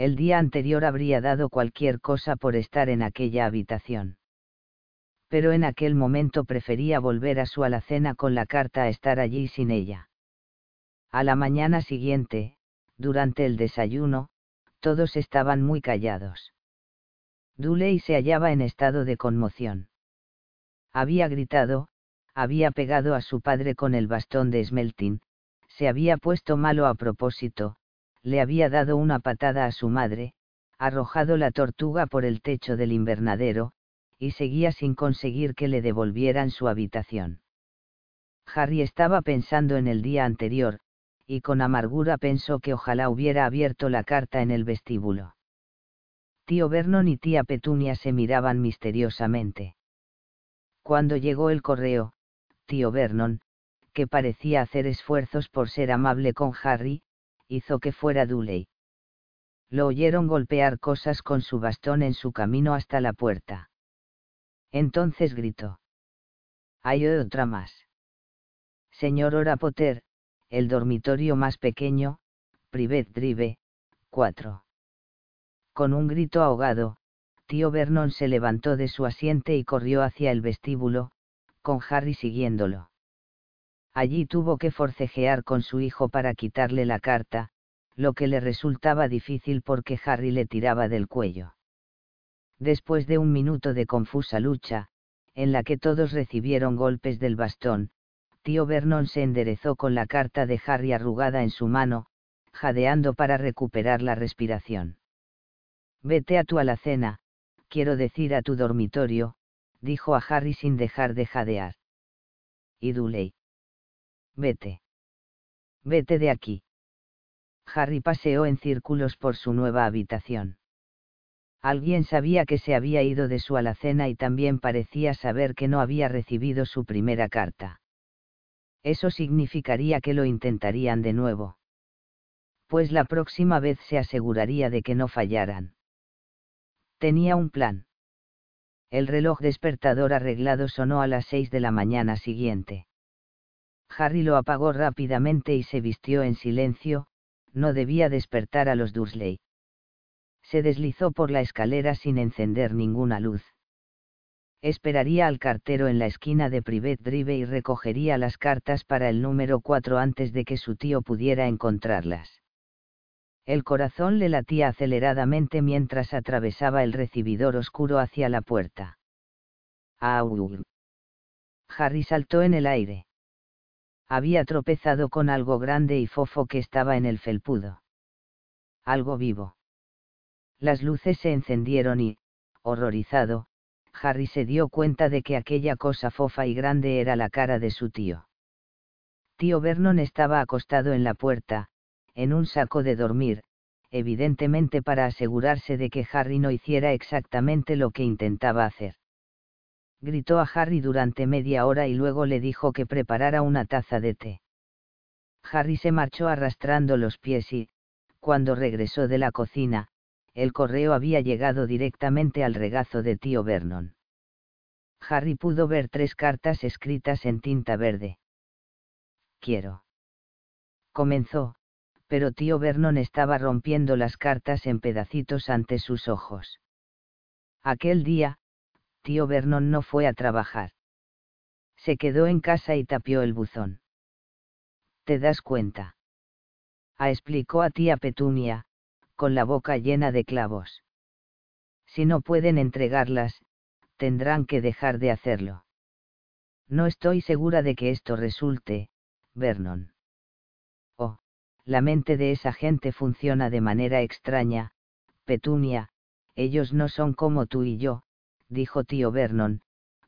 El día anterior habría dado cualquier cosa por estar en aquella habitación. Pero en aquel momento prefería volver a su alacena con la carta a estar allí sin ella. A la mañana siguiente, durante el desayuno, todos estaban muy callados. Duley se hallaba en estado de conmoción. Había gritado, había pegado a su padre con el bastón de Smelting, se había puesto malo a propósito, le había dado una patada a su madre, arrojado la tortuga por el techo del invernadero, y seguía sin conseguir que le devolvieran su habitación. Harry estaba pensando en el día anterior, y con amargura pensó que ojalá hubiera abierto la carta en el vestíbulo. Tío Vernon y tía Petunia se miraban misteriosamente. Cuando llegó el correo, tío Vernon, que parecía hacer esfuerzos por ser amable con Harry, hizo que fuera Duley. Lo oyeron golpear cosas con su bastón en su camino hasta la puerta. Entonces gritó. Hay otra más. Señor Ora Potter, el dormitorio más pequeño, Privet Drive, 4. Con un grito ahogado, tío Vernon se levantó de su asiente y corrió hacia el vestíbulo, con Harry siguiéndolo. Allí tuvo que forcejear con su hijo para quitarle la carta, lo que le resultaba difícil porque Harry le tiraba del cuello. Después de un minuto de confusa lucha, en la que todos recibieron golpes del bastón, tío Vernon se enderezó con la carta de Harry arrugada en su mano, jadeando para recuperar la respiración. Vete a tu alacena, quiero decir a tu dormitorio, dijo a Harry sin dejar de jadear. Y Duley. Vete. Vete de aquí. Harry paseó en círculos por su nueva habitación. Alguien sabía que se había ido de su alacena y también parecía saber que no había recibido su primera carta eso significaría que lo intentarían de nuevo. Pues la próxima vez se aseguraría de que no fallaran. Tenía un plan. El reloj despertador arreglado sonó a las seis de la mañana siguiente. Harry lo apagó rápidamente y se vistió en silencio, no debía despertar a los Dursley. Se deslizó por la escalera sin encender ninguna luz esperaría al cartero en la esquina de Privet Drive y recogería las cartas para el número 4 antes de que su tío pudiera encontrarlas. El corazón le latía aceleradamente mientras atravesaba el recibidor oscuro hacia la puerta. ¡Au! Harry saltó en el aire. Había tropezado con algo grande y fofo que estaba en el felpudo. Algo vivo. Las luces se encendieron y, horrorizado, Harry se dio cuenta de que aquella cosa fofa y grande era la cara de su tío. Tío Vernon estaba acostado en la puerta, en un saco de dormir, evidentemente para asegurarse de que Harry no hiciera exactamente lo que intentaba hacer. Gritó a Harry durante media hora y luego le dijo que preparara una taza de té. Harry se marchó arrastrando los pies y, cuando regresó de la cocina, el correo había llegado directamente al regazo de tío Vernon. Harry pudo ver tres cartas escritas en tinta verde. Quiero. Comenzó, pero tío Vernon estaba rompiendo las cartas en pedacitos ante sus ojos. Aquel día, tío Vernon no fue a trabajar. Se quedó en casa y tapió el buzón. ¿Te das cuenta? A ah, explicó a tía Petunia, con la boca llena de clavos. Si no pueden entregarlas, tendrán que dejar de hacerlo. No estoy segura de que esto resulte, Vernon. Oh, la mente de esa gente funciona de manera extraña, Petunia, ellos no son como tú y yo, dijo tío Vernon,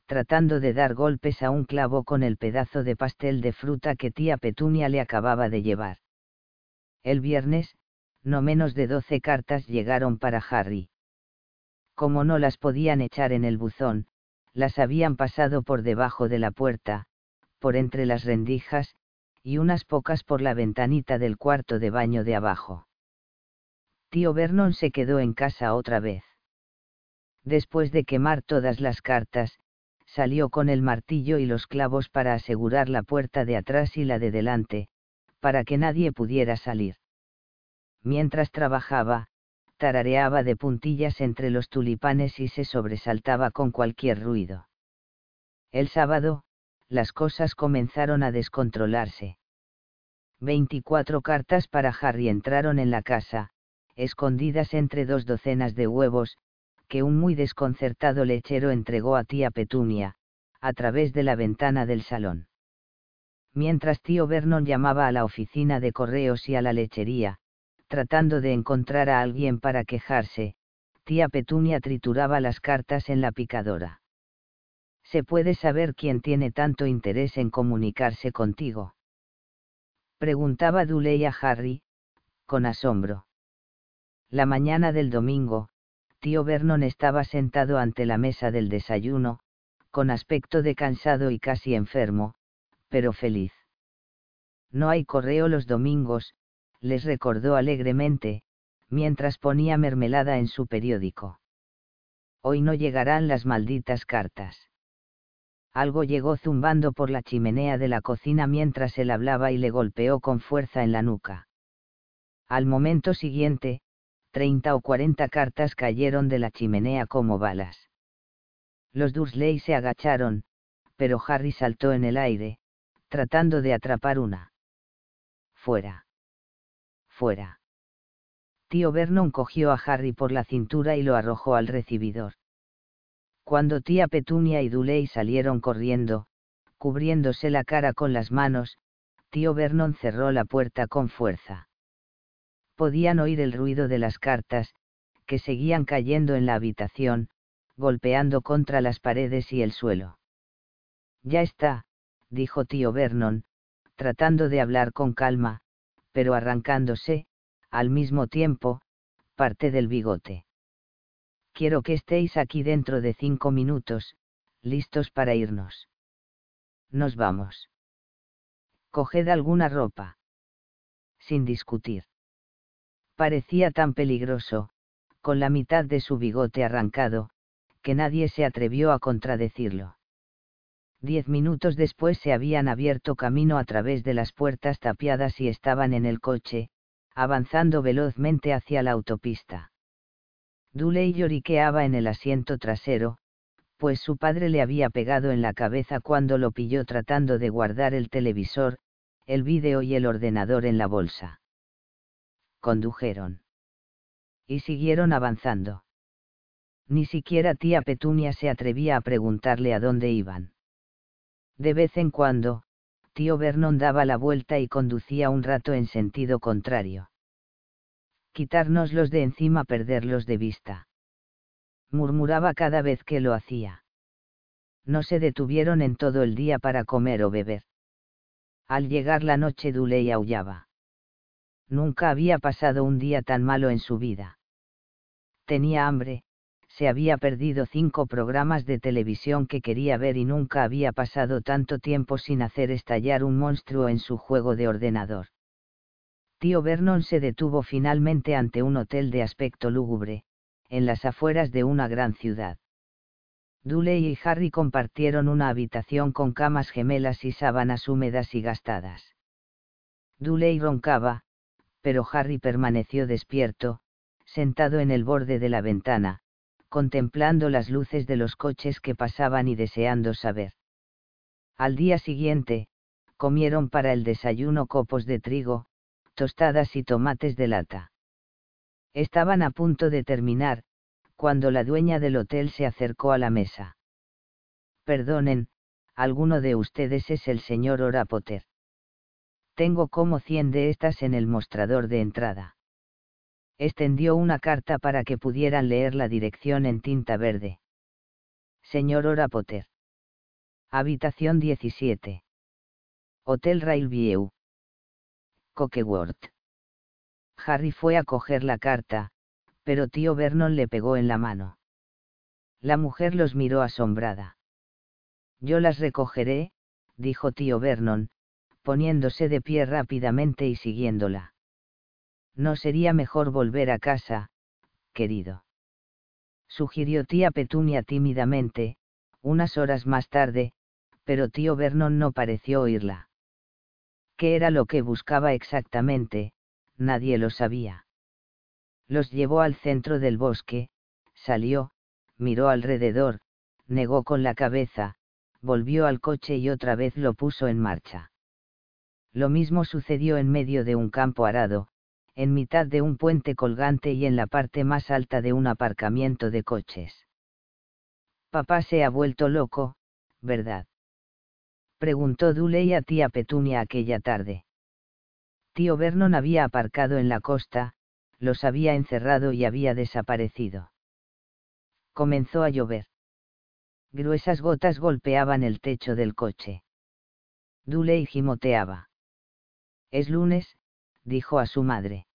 tratando de dar golpes a un clavo con el pedazo de pastel de fruta que tía Petunia le acababa de llevar. El viernes, no menos de doce cartas llegaron para Harry como no las podían echar en el buzón, las habían pasado por debajo de la puerta, por entre las rendijas, y unas pocas por la ventanita del cuarto de baño de abajo. Tío Vernon se quedó en casa otra vez. Después de quemar todas las cartas, salió con el martillo y los clavos para asegurar la puerta de atrás y la de delante, para que nadie pudiera salir. Mientras trabajaba, tarareaba de puntillas entre los tulipanes y se sobresaltaba con cualquier ruido. El sábado, las cosas comenzaron a descontrolarse. Veinticuatro cartas para Harry entraron en la casa, escondidas entre dos docenas de huevos, que un muy desconcertado lechero entregó a tía Petunia, a través de la ventana del salón. Mientras tío Vernon llamaba a la oficina de correos y a la lechería, tratando de encontrar a alguien para quejarse, tía Petunia trituraba las cartas en la picadora. ¿Se puede saber quién tiene tanto interés en comunicarse contigo? Preguntaba Duley a Harry, con asombro. La mañana del domingo, tío Vernon estaba sentado ante la mesa del desayuno, con aspecto de cansado y casi enfermo, pero feliz. No hay correo los domingos, les recordó alegremente, mientras ponía mermelada en su periódico. Hoy no llegarán las malditas cartas. Algo llegó zumbando por la chimenea de la cocina mientras él hablaba y le golpeó con fuerza en la nuca. Al momento siguiente, treinta o cuarenta cartas cayeron de la chimenea como balas. Los Dursley se agacharon, pero Harry saltó en el aire, tratando de atrapar una. Fuera fuera. Tío Vernon cogió a Harry por la cintura y lo arrojó al recibidor. Cuando tía Petunia y Duley salieron corriendo, cubriéndose la cara con las manos, tío Vernon cerró la puerta con fuerza. Podían oír el ruido de las cartas, que seguían cayendo en la habitación, golpeando contra las paredes y el suelo. Ya está, dijo tío Vernon, tratando de hablar con calma, pero arrancándose, al mismo tiempo, parte del bigote. Quiero que estéis aquí dentro de cinco minutos, listos para irnos. Nos vamos. Coged alguna ropa. Sin discutir. Parecía tan peligroso, con la mitad de su bigote arrancado, que nadie se atrevió a contradecirlo. Diez minutos después se habían abierto camino a través de las puertas tapiadas y estaban en el coche, avanzando velozmente hacia la autopista. Duley lloriqueaba en el asiento trasero, pues su padre le había pegado en la cabeza cuando lo pilló tratando de guardar el televisor, el vídeo y el ordenador en la bolsa. Condujeron. Y siguieron avanzando. Ni siquiera tía Petunia se atrevía a preguntarle a dónde iban. De vez en cuando, tío Vernon daba la vuelta y conducía un rato en sentido contrario. Quitárnoslos de encima, perderlos de vista. Murmuraba cada vez que lo hacía. No se detuvieron en todo el día para comer o beber. Al llegar la noche Duley aullaba. Nunca había pasado un día tan malo en su vida. Tenía hambre, se había perdido cinco programas de televisión que quería ver y nunca había pasado tanto tiempo sin hacer estallar un monstruo en su juego de ordenador. Tío Vernon se detuvo finalmente ante un hotel de aspecto lúgubre, en las afueras de una gran ciudad. Duley y Harry compartieron una habitación con camas gemelas y sábanas húmedas y gastadas. Duley roncaba, pero Harry permaneció despierto, sentado en el borde de la ventana, contemplando las luces de los coches que pasaban y deseando saber. Al día siguiente, comieron para el desayuno copos de trigo, tostadas y tomates de lata. Estaban a punto de terminar, cuando la dueña del hotel se acercó a la mesa. Perdonen, alguno de ustedes es el señor Ora Potter. Tengo como cien de estas en el mostrador de entrada. Extendió una carta para que pudieran leer la dirección en tinta verde. Señor Ora Potter. Habitación 17. Hotel Railview. Cokeworth. Harry fue a coger la carta, pero tío Vernon le pegó en la mano. La mujer los miró asombrada. Yo las recogeré, dijo tío Vernon, poniéndose de pie rápidamente y siguiéndola. No sería mejor volver a casa, querido. Sugirió tía Petunia tímidamente, unas horas más tarde, pero tío Vernon no pareció oírla. ¿Qué era lo que buscaba exactamente? Nadie lo sabía los llevó al centro del bosque, salió, miró alrededor, negó con la cabeza, volvió al coche y otra vez lo puso en marcha. Lo mismo sucedió en medio de un campo arado, en mitad de un puente colgante y en la parte más alta de un aparcamiento de coches. Papá se ha vuelto loco, ¿verdad? Preguntó Duley a tía Petunia aquella tarde. Tío Vernon había aparcado en la costa, los había encerrado y había desaparecido. Comenzó a llover. Gruesas gotas golpeaban el techo del coche. Duley gimoteaba. Es lunes, dijo a su madre.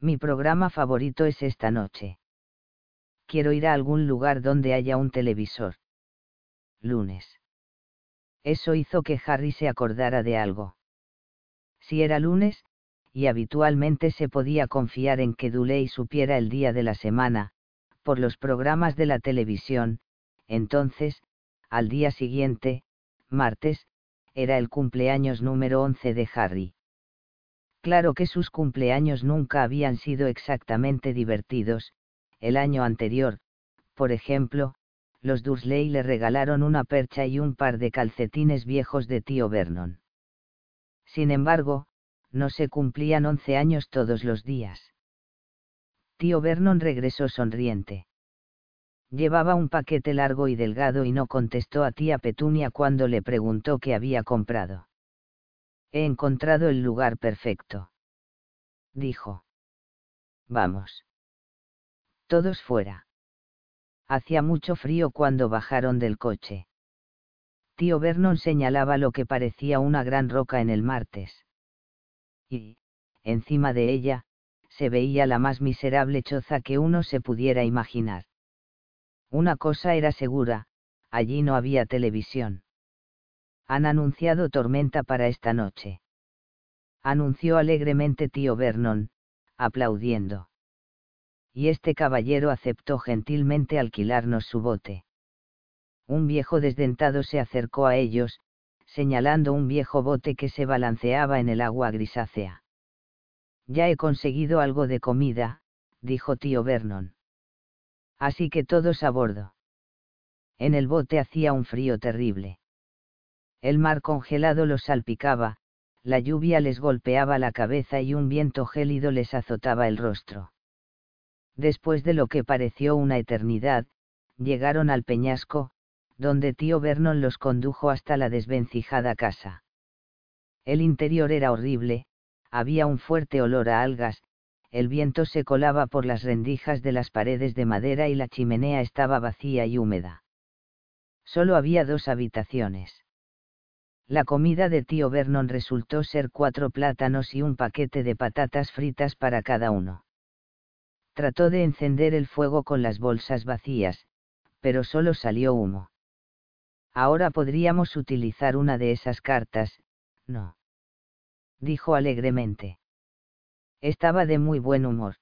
Mi programa favorito es esta noche. Quiero ir a algún lugar donde haya un televisor. Lunes. Eso hizo que Harry se acordara de algo. Si era lunes, y habitualmente se podía confiar en que Duley supiera el día de la semana, por los programas de la televisión, entonces, al día siguiente, martes, era el cumpleaños número 11 de Harry. Claro que sus cumpleaños nunca habían sido exactamente divertidos, el año anterior, por ejemplo, los Dursley le regalaron una percha y un par de calcetines viejos de tío Vernon. Sin embargo, no se cumplían once años todos los días. Tío Vernon regresó sonriente. Llevaba un paquete largo y delgado y no contestó a tía Petunia cuando le preguntó qué había comprado. He encontrado el lugar perfecto. Dijo. Vamos. Todos fuera. Hacía mucho frío cuando bajaron del coche. Tío Vernon señalaba lo que parecía una gran roca en el martes y, encima de ella, se veía la más miserable choza que uno se pudiera imaginar. Una cosa era segura, allí no había televisión. Han anunciado tormenta para esta noche. Anunció alegremente tío Vernon, aplaudiendo. Y este caballero aceptó gentilmente alquilarnos su bote. Un viejo desdentado se acercó a ellos, señalando un viejo bote que se balanceaba en el agua grisácea. Ya he conseguido algo de comida, dijo tío Vernon. Así que todos a bordo. En el bote hacía un frío terrible. El mar congelado los salpicaba, la lluvia les golpeaba la cabeza y un viento gélido les azotaba el rostro. Después de lo que pareció una eternidad, llegaron al peñasco, donde tío Vernon los condujo hasta la desvencijada casa. El interior era horrible, había un fuerte olor a algas, el viento se colaba por las rendijas de las paredes de madera y la chimenea estaba vacía y húmeda. Solo había dos habitaciones. La comida de tío Vernon resultó ser cuatro plátanos y un paquete de patatas fritas para cada uno. Trató de encender el fuego con las bolsas vacías, pero solo salió humo. Ahora podríamos utilizar una de esas cartas, no. Dijo alegremente. Estaba de muy buen humor.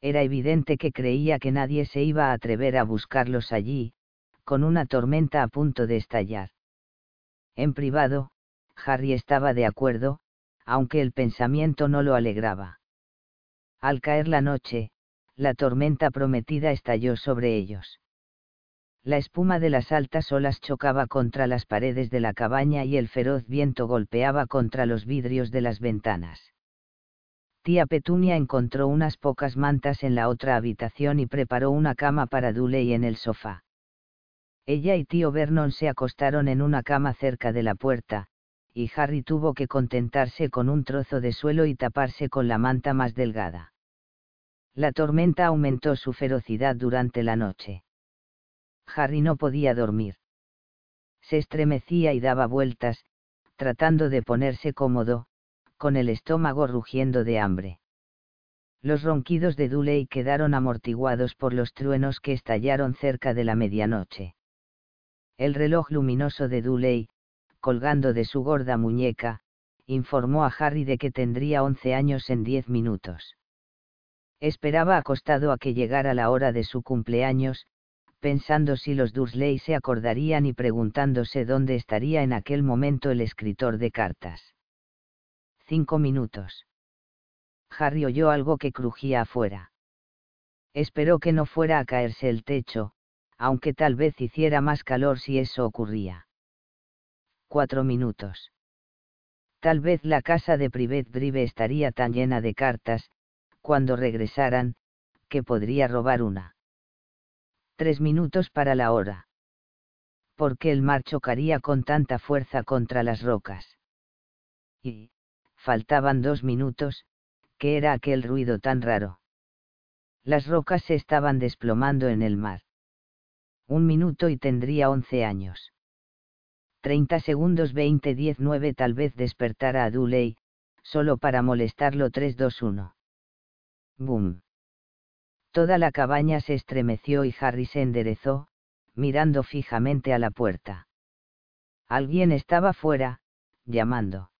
Era evidente que creía que nadie se iba a atrever a buscarlos allí, con una tormenta a punto de estallar. En privado, Harry estaba de acuerdo, aunque el pensamiento no lo alegraba. Al caer la noche, la tormenta prometida estalló sobre ellos. La espuma de las altas olas chocaba contra las paredes de la cabaña y el feroz viento golpeaba contra los vidrios de las ventanas. Tía Petunia encontró unas pocas mantas en la otra habitación y preparó una cama para Duley en el sofá. Ella y tío Vernon se acostaron en una cama cerca de la puerta, y Harry tuvo que contentarse con un trozo de suelo y taparse con la manta más delgada. La tormenta aumentó su ferocidad durante la noche. Harry no podía dormir. Se estremecía y daba vueltas, tratando de ponerse cómodo, con el estómago rugiendo de hambre. Los ronquidos de Duley quedaron amortiguados por los truenos que estallaron cerca de la medianoche. El reloj luminoso de Duley, colgando de su gorda muñeca, informó a Harry de que tendría once años en diez minutos. Esperaba acostado a que llegara la hora de su cumpleaños, pensando si los Dursley se acordarían y preguntándose dónde estaría en aquel momento el escritor de cartas. Cinco minutos. Harry oyó algo que crujía afuera. Esperó que no fuera a caerse el techo, aunque tal vez hiciera más calor si eso ocurría. Cuatro minutos. Tal vez la casa de Privet Drive estaría tan llena de cartas, cuando regresaran, que podría robar una. Tres minutos para la hora. ¿Por qué el mar chocaría con tanta fuerza contra las rocas? Y, faltaban dos minutos, ¿qué era aquel ruido tan raro? Las rocas se estaban desplomando en el mar un minuto y tendría once años. 30 segundos 20 10 9 tal vez despertara a Duley, solo para molestarlo 3 2 1. Boom. Toda la cabaña se estremeció y Harry se enderezó, mirando fijamente a la puerta. Alguien estaba fuera, llamando.